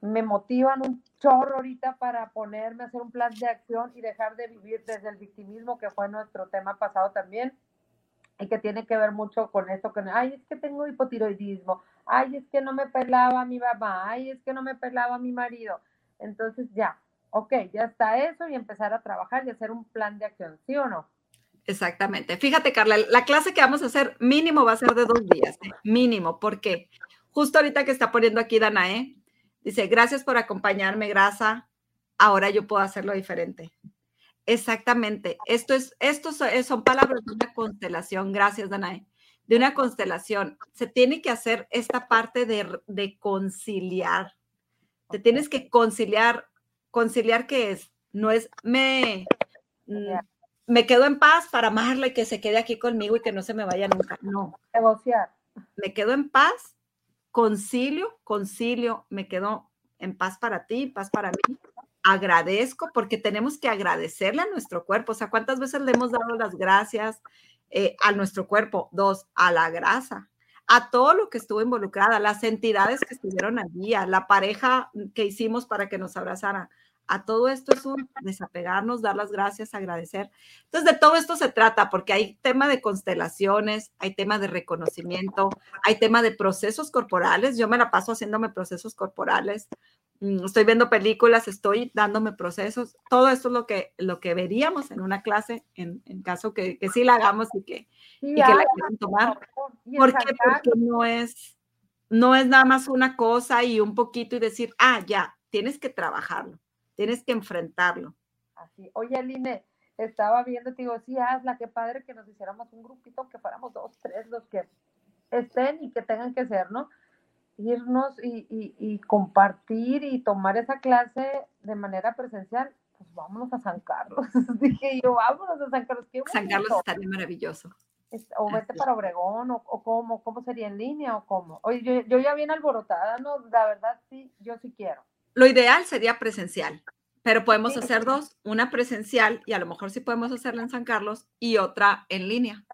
me motivan un chorro ahorita para ponerme a hacer un plan de acción y dejar de vivir desde el victimismo, que fue nuestro tema pasado también, y que tiene que ver mucho con esto, que, ay, es que tengo hipotiroidismo, ay, es que no me pelaba mi mamá, ay, es que no me pelaba mi marido. Entonces ya, ok, ya está eso y empezar a trabajar y hacer un plan de acción, ¿sí o no? Exactamente. Fíjate, Carla, la clase que vamos a hacer mínimo va a ser de dos días, ¿eh? mínimo, porque justo ahorita que está poniendo aquí Danae, dice, gracias por acompañarme, grasa, ahora yo puedo hacerlo diferente. Exactamente. Esto es, estos son palabras de una constelación. Gracias, Danae de una constelación, se tiene que hacer esta parte de, conciliar. Te tienes que conciliar. ¿Conciliar qué es? No es me, me quedo en paz para amarla y que se quede aquí conmigo y que no se me vaya nunca. No. Negociar. Me quedo en paz, concilio, concilio, me quedo en paz para ti, paz para mí. Agradezco porque tenemos que agradecerle a nuestro cuerpo. O sea, ¿cuántas veces le hemos dado las gracias? Eh, a nuestro cuerpo, dos, a la grasa, a todo lo que estuvo involucrada, las entidades que estuvieron allí, a la pareja que hicimos para que nos abrazara. A todo esto es un desapegarnos, dar las gracias, agradecer. Entonces, de todo esto se trata, porque hay tema de constelaciones, hay tema de reconocimiento, hay tema de procesos corporales. Yo me la paso haciéndome procesos corporales, Mm, estoy viendo películas, estoy dándome procesos. Todo esto es lo que, lo que veríamos en una clase, en, en caso que, que, sí la hagamos y que, y que la quieran tomar. ¿Por qué? Porque no es, no es nada más una cosa y un poquito y decir, ah, ya, tienes que trabajarlo, tienes que enfrentarlo. Así. Oye, Aline, estaba viendo, te digo, sí, hazla, qué padre que nos hiciéramos un grupito, que fuéramos dos, tres, los que estén y que tengan que ser, ¿no? irnos y, compartir y tomar esa clase de manera presencial, pues vámonos a San Carlos. [laughs] Dije yo, vámonos a San Carlos. San Carlos estaría maravilloso. O vete para Obregón, o, cómo, cómo sería en línea, o cómo. Oye, yo, yo ya bien alborotada, no, la verdad sí, yo sí quiero. Lo ideal sería presencial, pero podemos hacer dos, una presencial y a lo mejor sí podemos hacerla en San Carlos y otra en línea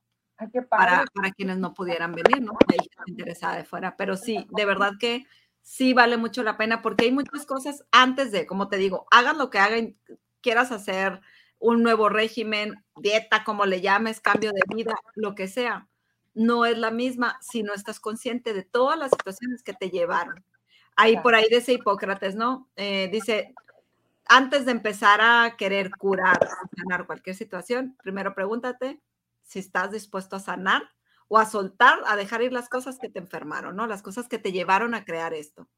para, para, quienes no pudieran venir, ¿no? Hay gente interesada de fuera, pero sí, de verdad que sí vale mucho la pena porque hay muchas cosas antes de, como te digo, hagan lo que hagan, quieras hacer un nuevo régimen, dieta, como le llames, cambio de vida, lo que sea, no es la misma si no estás consciente de todas las situaciones que te llevaron. Ahí por ahí dice Hipócrates, ¿no? Eh, dice, antes de empezar a querer curar, sanar cualquier situación, primero pregúntate si estás dispuesto a sanar o a soltar, a dejar ir las cosas que te enfermaron, ¿no? Las cosas que te llevaron a crear esto.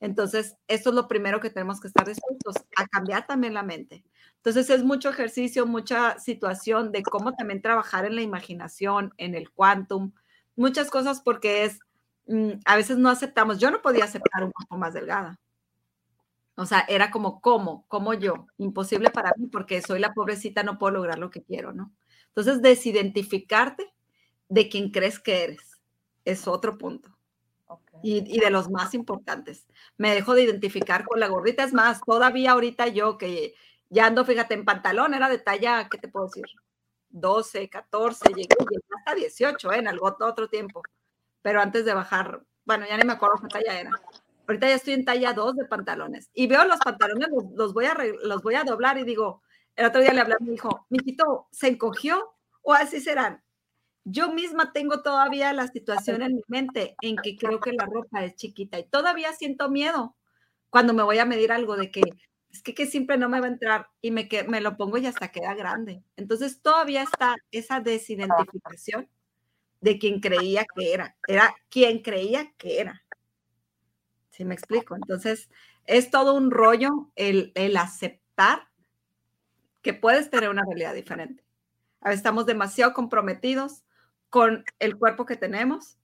Entonces, esto es lo primero que tenemos que estar dispuestos a cambiar también la mente. Entonces, es mucho ejercicio, mucha situación de cómo también trabajar en la imaginación, en el quantum, muchas cosas porque es, a veces no aceptamos. Yo no podía aceptar un poco más delgada. O sea, era como, ¿cómo? ¿Cómo yo? Imposible para mí porque soy la pobrecita, no puedo lograr lo que quiero, ¿no? Entonces, desidentificarte de quien crees que eres. Es otro punto. Y, de los más importantes. Me dejo de identificar con la gordita. Es más, todavía ahorita yo que ya ando, fíjate, en pantalón, era de talla, ¿qué te puedo decir? 12, 14, llegué, hasta 18, ¿eh? en algo otro tiempo. Pero antes de bajar, bueno, ya ni me acuerdo qué talla era. Ahorita ya estoy en talla 2 de pantalones. Y veo los pantalones, los, voy, a, los voy a doblar y digo, el otro día le hablé a mi hijo, mijito, ¿se encogió o así serán? Yo misma tengo todavía la situación en mi mente en que creo que la ropa es chiquita y todavía siento miedo cuando me voy a medir algo de que es que, siempre no me va a entrar y me, me lo pongo y hasta queda grande. Entonces todavía está esa desidentificación de quien creía que era, era quien creía que era. ¿Sí me explico? Entonces es todo un rollo el, el aceptar que puedes tener una realidad diferente. A veces estamos demasiado comprometidos con el cuerpo que tenemos,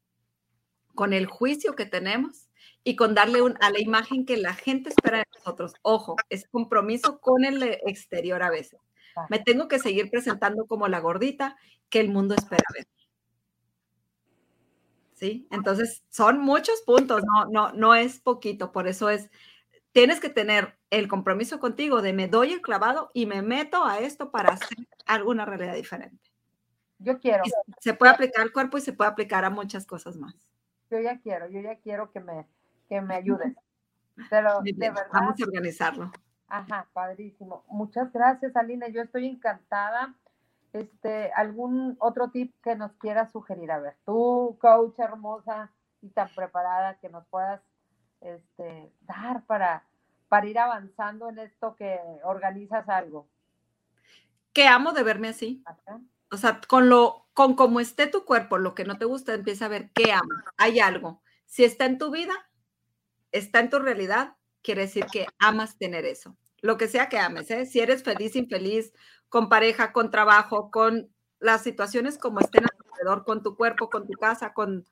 con el juicio que tenemos y con darle a la imagen que la gente espera de nosotros. Ojo, es compromiso con el exterior a veces. Me tengo que seguir presentando como la gordita que el mundo espera ver. ¿Sí? Entonces, son muchos puntos, no, no, no es poquito, por eso es, tienes que tener el compromiso contigo de me doy el clavado y me meto a esto para hacer alguna realidad diferente. Yo quiero. se puede aplicar al cuerpo y se puede aplicar a muchas cosas más. Yo ya quiero, yo ya quiero que me, que me ayudes. [laughs] Pero de verdad. Vamos a organizarlo. Ajá, padrísimo. Muchas gracias, Alina. Yo estoy encantada. Este, algún otro tip que nos quieras sugerir, a ver, tú, coach hermosa y tan preparada que nos puedas este, dar para, para ir avanzando en esto que organizas algo. Que amo de verme así o sea, con lo, con cómo esté tu cuerpo, lo que no te gusta, empieza a ver qué amas. Hay algo. Si está en tu vida, está en tu realidad, quiere decir que amas tener eso. Lo que sea que ames, ¿eh? Si eres feliz, infeliz, con pareja, con trabajo, con las situaciones como estén alrededor, con tu cuerpo, con tu casa, con,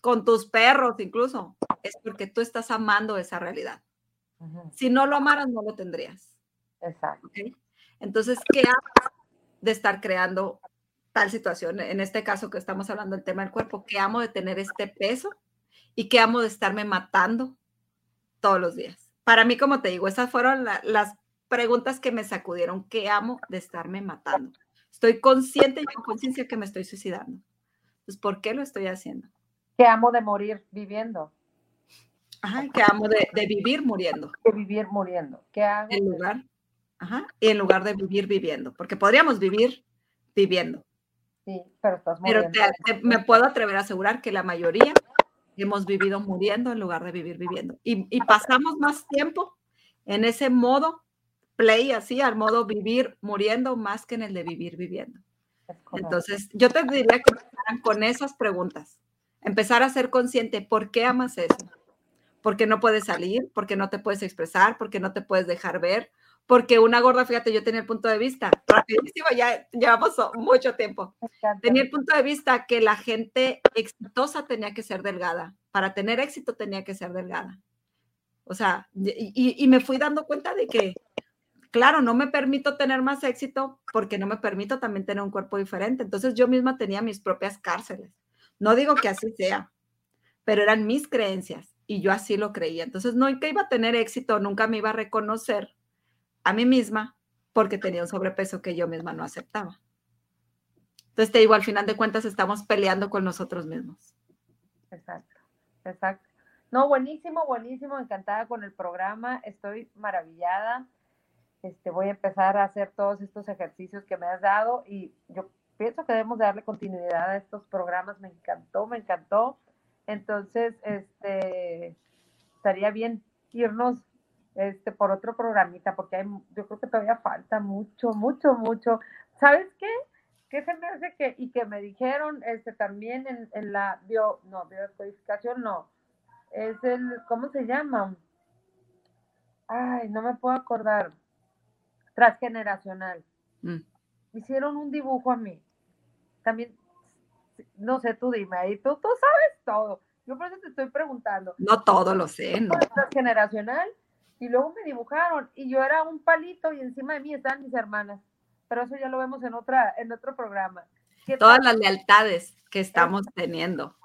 con tus perros incluso, es porque tú estás amando esa realidad. Si no lo amaras, no lo tendrías. Exacto. Entonces, ¿qué amas de estar creando tal situación, en este caso que estamos hablando del tema del cuerpo, que amo de tener este peso y que amo de estarme matando todos los días. Para mí, como te digo, esas fueron las preguntas que me sacudieron, que amo de estarme matando. Estoy consciente y con conciencia que me estoy suicidando. Entonces, ¿por qué lo estoy haciendo? Que amo de morir viviendo. Ajá, que amo de, vivir muriendo. De vivir muriendo. ¿Qué hago? En lugar, ajá, y en lugar de vivir viviendo, porque podríamos vivir viviendo. Sí, pero estás muriendo. Pero me puedo atrever a asegurar que la mayoría hemos vivido muriendo en lugar de vivir viviendo. Y, y pasamos más tiempo en ese modo play, así, al modo vivir muriendo, más que en el de vivir viviendo. Entonces, yo te diría que empezaran con esas preguntas. Empezar a ser consciente, ¿por qué amas eso? ¿Por qué no puedes salir? ¿Por qué no te puedes expresar? ¿Por qué no te puedes dejar ver? porque una gorda, fíjate, yo tenía el punto de vista, rapidísimo, ya llevamos mucho tiempo. Tenía el punto de vista que la gente exitosa tenía que ser delgada, para tener éxito tenía que ser delgada. O sea, y, y me fui dando cuenta de que, claro, no me permito tener más éxito porque no me permito también tener un cuerpo diferente. Entonces yo misma tenía mis propias cárceles. No digo que así sea, pero eran mis creencias y yo así lo creía. Entonces no que iba a tener éxito, nunca me iba a reconocer a mí misma porque tenía un sobrepeso que yo misma no aceptaba. Entonces te digo, al final de cuentas estamos peleando con nosotros mismos. Exacto, exacto. No, buenísimo, buenísimo, encantada con el programa, estoy maravillada. Este, voy a empezar a hacer todos estos ejercicios que me has dado y yo pienso que debemos darle continuidad a estos programas. Me encantó, me encantó. Entonces, este, estaría bien irnos este, por otro programita, porque yo creo que todavía falta mucho, mucho, mucho. ¿Sabes qué? ¿Qué se me hace que, y que me dijeron este, también en, en la bio, no, biocodificación, no, es el, ¿cómo se llama? Ay, no me puedo acordar. Transgeneracional. Mm. Hicieron un dibujo a mí. También, no sé, tú dime ahí, tú, tú sabes todo. Yo por eso te estoy preguntando. No todo lo sé, ¿no? Transgeneracional y luego me dibujaron y yo era un palito y encima de mí estaban mis hermanas. Pero eso ya lo vemos en otra en otro programa. todas las lealtades que estamos teniendo.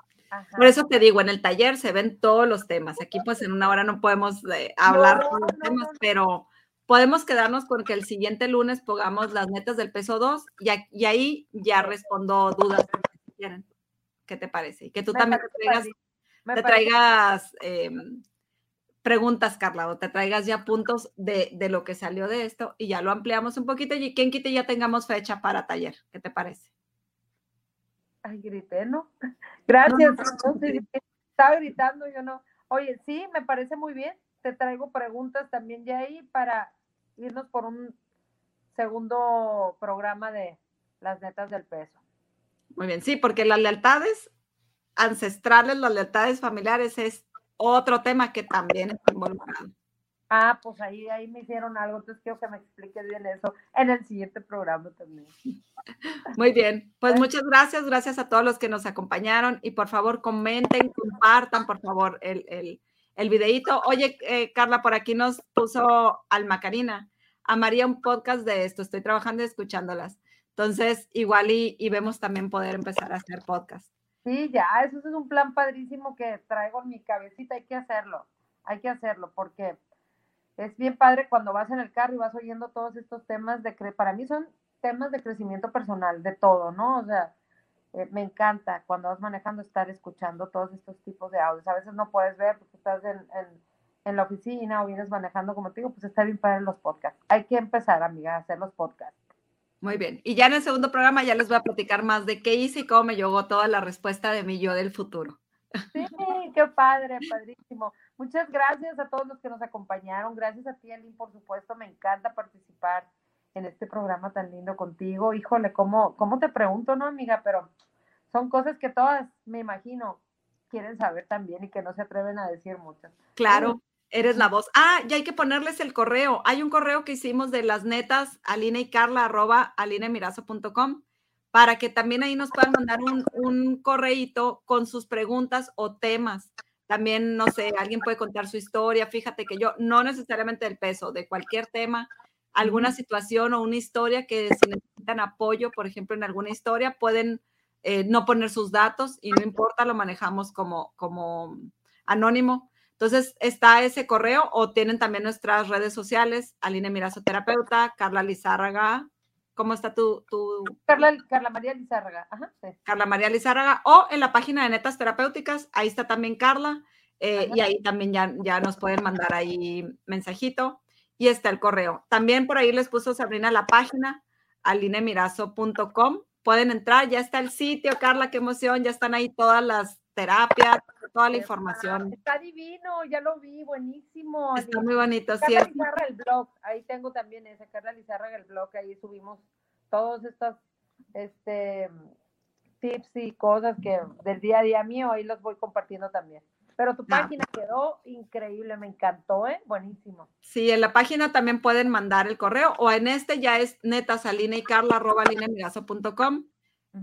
Por eso te digo, en el taller se ven todos los temas. Aquí pues en una hora no podemos eh, hablar de los temas, pero podemos quedarnos con que el siguiente lunes pongamos las metas del peso 2 y, ahí ya respondo dudas. ¿Qué te parece? Y que tú también te traigas, em, preguntas, Carla, o te traigas ya puntos de, de, lo que salió de esto y ya lo ampliamos un poquito y quien quite ya tengamos fecha para taller. ¿Qué te parece? Ay, grité, ¿no? [laughs] Gracias. estaba gritando, yo no. Oye, sí, me parece muy bien. Te traigo preguntas también ya ahí para irnos por un segundo programa de las netas del peso. Muy bien, sí, porque las lealtades ancestrales, las lealtades familiares es otro tema que también está involucrado. Ah, pues ahí, ahí me hicieron algo, entonces quiero que me expliques bien eso en el siguiente programa también. [laughs] Muy bien, pues muchas gracias, gracias a todos los que nos acompañaron y por favor comenten, compartan por favor el, el, el videíto. Oye, eh, Carla, por aquí nos puso Alma Karina, amaría un podcast de esto, estoy trabajando y escuchándolas. Entonces, igual y, y vemos también poder empezar a hacer podcast. Sí, ya, eso es un plan padrísimo que traigo en mi cabecita, hay que hacerlo, hay que hacerlo, porque es bien padre cuando vas en el carro y vas oyendo todos estos temas de que para mí son temas de crecimiento personal, de todo, ¿no? O sea, eh, me encanta cuando vas manejando estar escuchando todos estos tipos de audios. A veces no puedes ver porque estás en, en, la oficina o vienes manejando, como te digo, pues está bien para los podcasts. Hay que empezar, amiga, a hacer los podcasts. Muy bien. Y ya en el segundo programa ya les voy a platicar más de qué hice y cómo me llegó toda la respuesta de mi yo del futuro. Sí, qué padre, padrísimo. Muchas gracias a todos los que nos acompañaron. Gracias a ti, Elin, por supuesto. Me encanta participar en este programa tan lindo contigo. Híjole, ¿cómo, cómo te pregunto, no, amiga? Pero son cosas que todas, me imagino, quieren saber también y que no se atreven a decir muchas. Claro, eres la voz. Ah, ya hay que ponerles el correo. Hay un correo que hicimos de las netas, aline y carla, arroba alinemirazo.com, para que también ahí nos puedan mandar un, un correíto con sus preguntas o temas. También, no sé, alguien puede contar su historia. Fíjate que yo, no necesariamente del peso, de cualquier tema, alguna situación o una historia que si necesitan apoyo, por ejemplo, en alguna historia, pueden eh, no poner sus datos y no importa, lo manejamos como, como anónimo. Entonces está ese correo o tienen también nuestras redes sociales, Aline Mirazo Terapeuta, Carla Lizárraga, ¿Cómo está tu...? tu... Carla, Carla, María Lizárraga. Ajá, Carla María Lizárraga. O en la página de Netas Terapéuticas, ahí está también Carla. Eh, y ahí también ya, ya nos pueden mandar ahí mensajito. Y está el correo. También por ahí les puso Sabrina la página, alinemirazo.com. Pueden entrar, ya está el sitio, Carla, qué emoción, ya están ahí todas las terapias, toda la información. Está divino, ya lo vi, buenísimo. Está muy bonito. Carla Lizarra, el blog, ahí tengo también ese, Carla Lizarra, el blog, ahí subimos todos estos este, tips y cosas que del día a día mío, ahí los voy compartiendo también. Pero tu página quedó increíble, me encantó, ¿eh? Buenísimo. Sí, en la página también pueden mandar el correo o en este ya es netasalina y carla arroba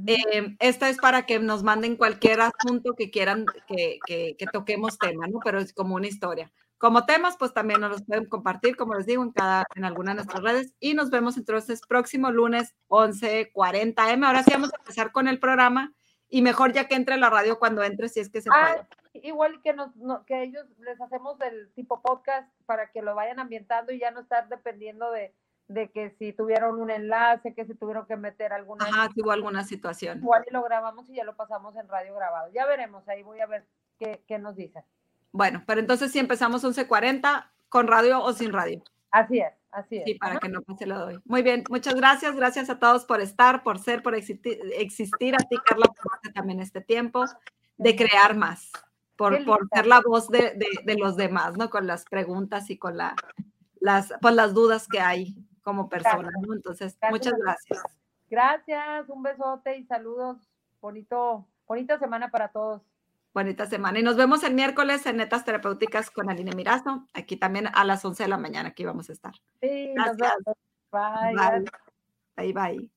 eh, esta es para que nos manden cualquier asunto que quieran que, que, toquemos tema, ¿no? Pero es como una historia. Como temas, pues también nos los pueden compartir, como les digo, en cada, en alguna de nuestras redes. Y nos vemos entonces próximo lunes 11:40 M. Ahora sí vamos a empezar con el programa y mejor ya que entre la radio cuando entre, si es que se ah, puede. Igual que, nos, que ellos les hacemos del tipo podcast para que lo vayan ambientando y ya no estar dependiendo de, de que si tuvieron un enlace, que si tuvieron que meter alguna... Ajá, tuvo alguna situación. Igual y lo grabamos y ya lo pasamos en radio grabado. Ya veremos, ahí voy a ver qué, qué nos dicen. Bueno, pero entonces si empezamos 11.40, ¿con radio o sin radio? Así es, así es. Sí, para que no pase lo doy. Muy bien, muchas gracias. Gracias a todos por estar, por ser, por existir. A ti, Carla, por también este tiempo de crear más, por, por ser la voz de, de, de, los demás, ¿no? Con las preguntas y con la, las, pues, las dudas que hay como persona, ¿no? Entonces, muchas gracias. Gracias, un besote y saludos. Bonito, bonita semana para todos. Bonita semana. Y nos vemos el miércoles en Netas Terapéuticas con Aline Mirazo. Aquí también a las 11 de la mañana, aquí vamos a estar. Sí, gracias. Bye. Bye, bye.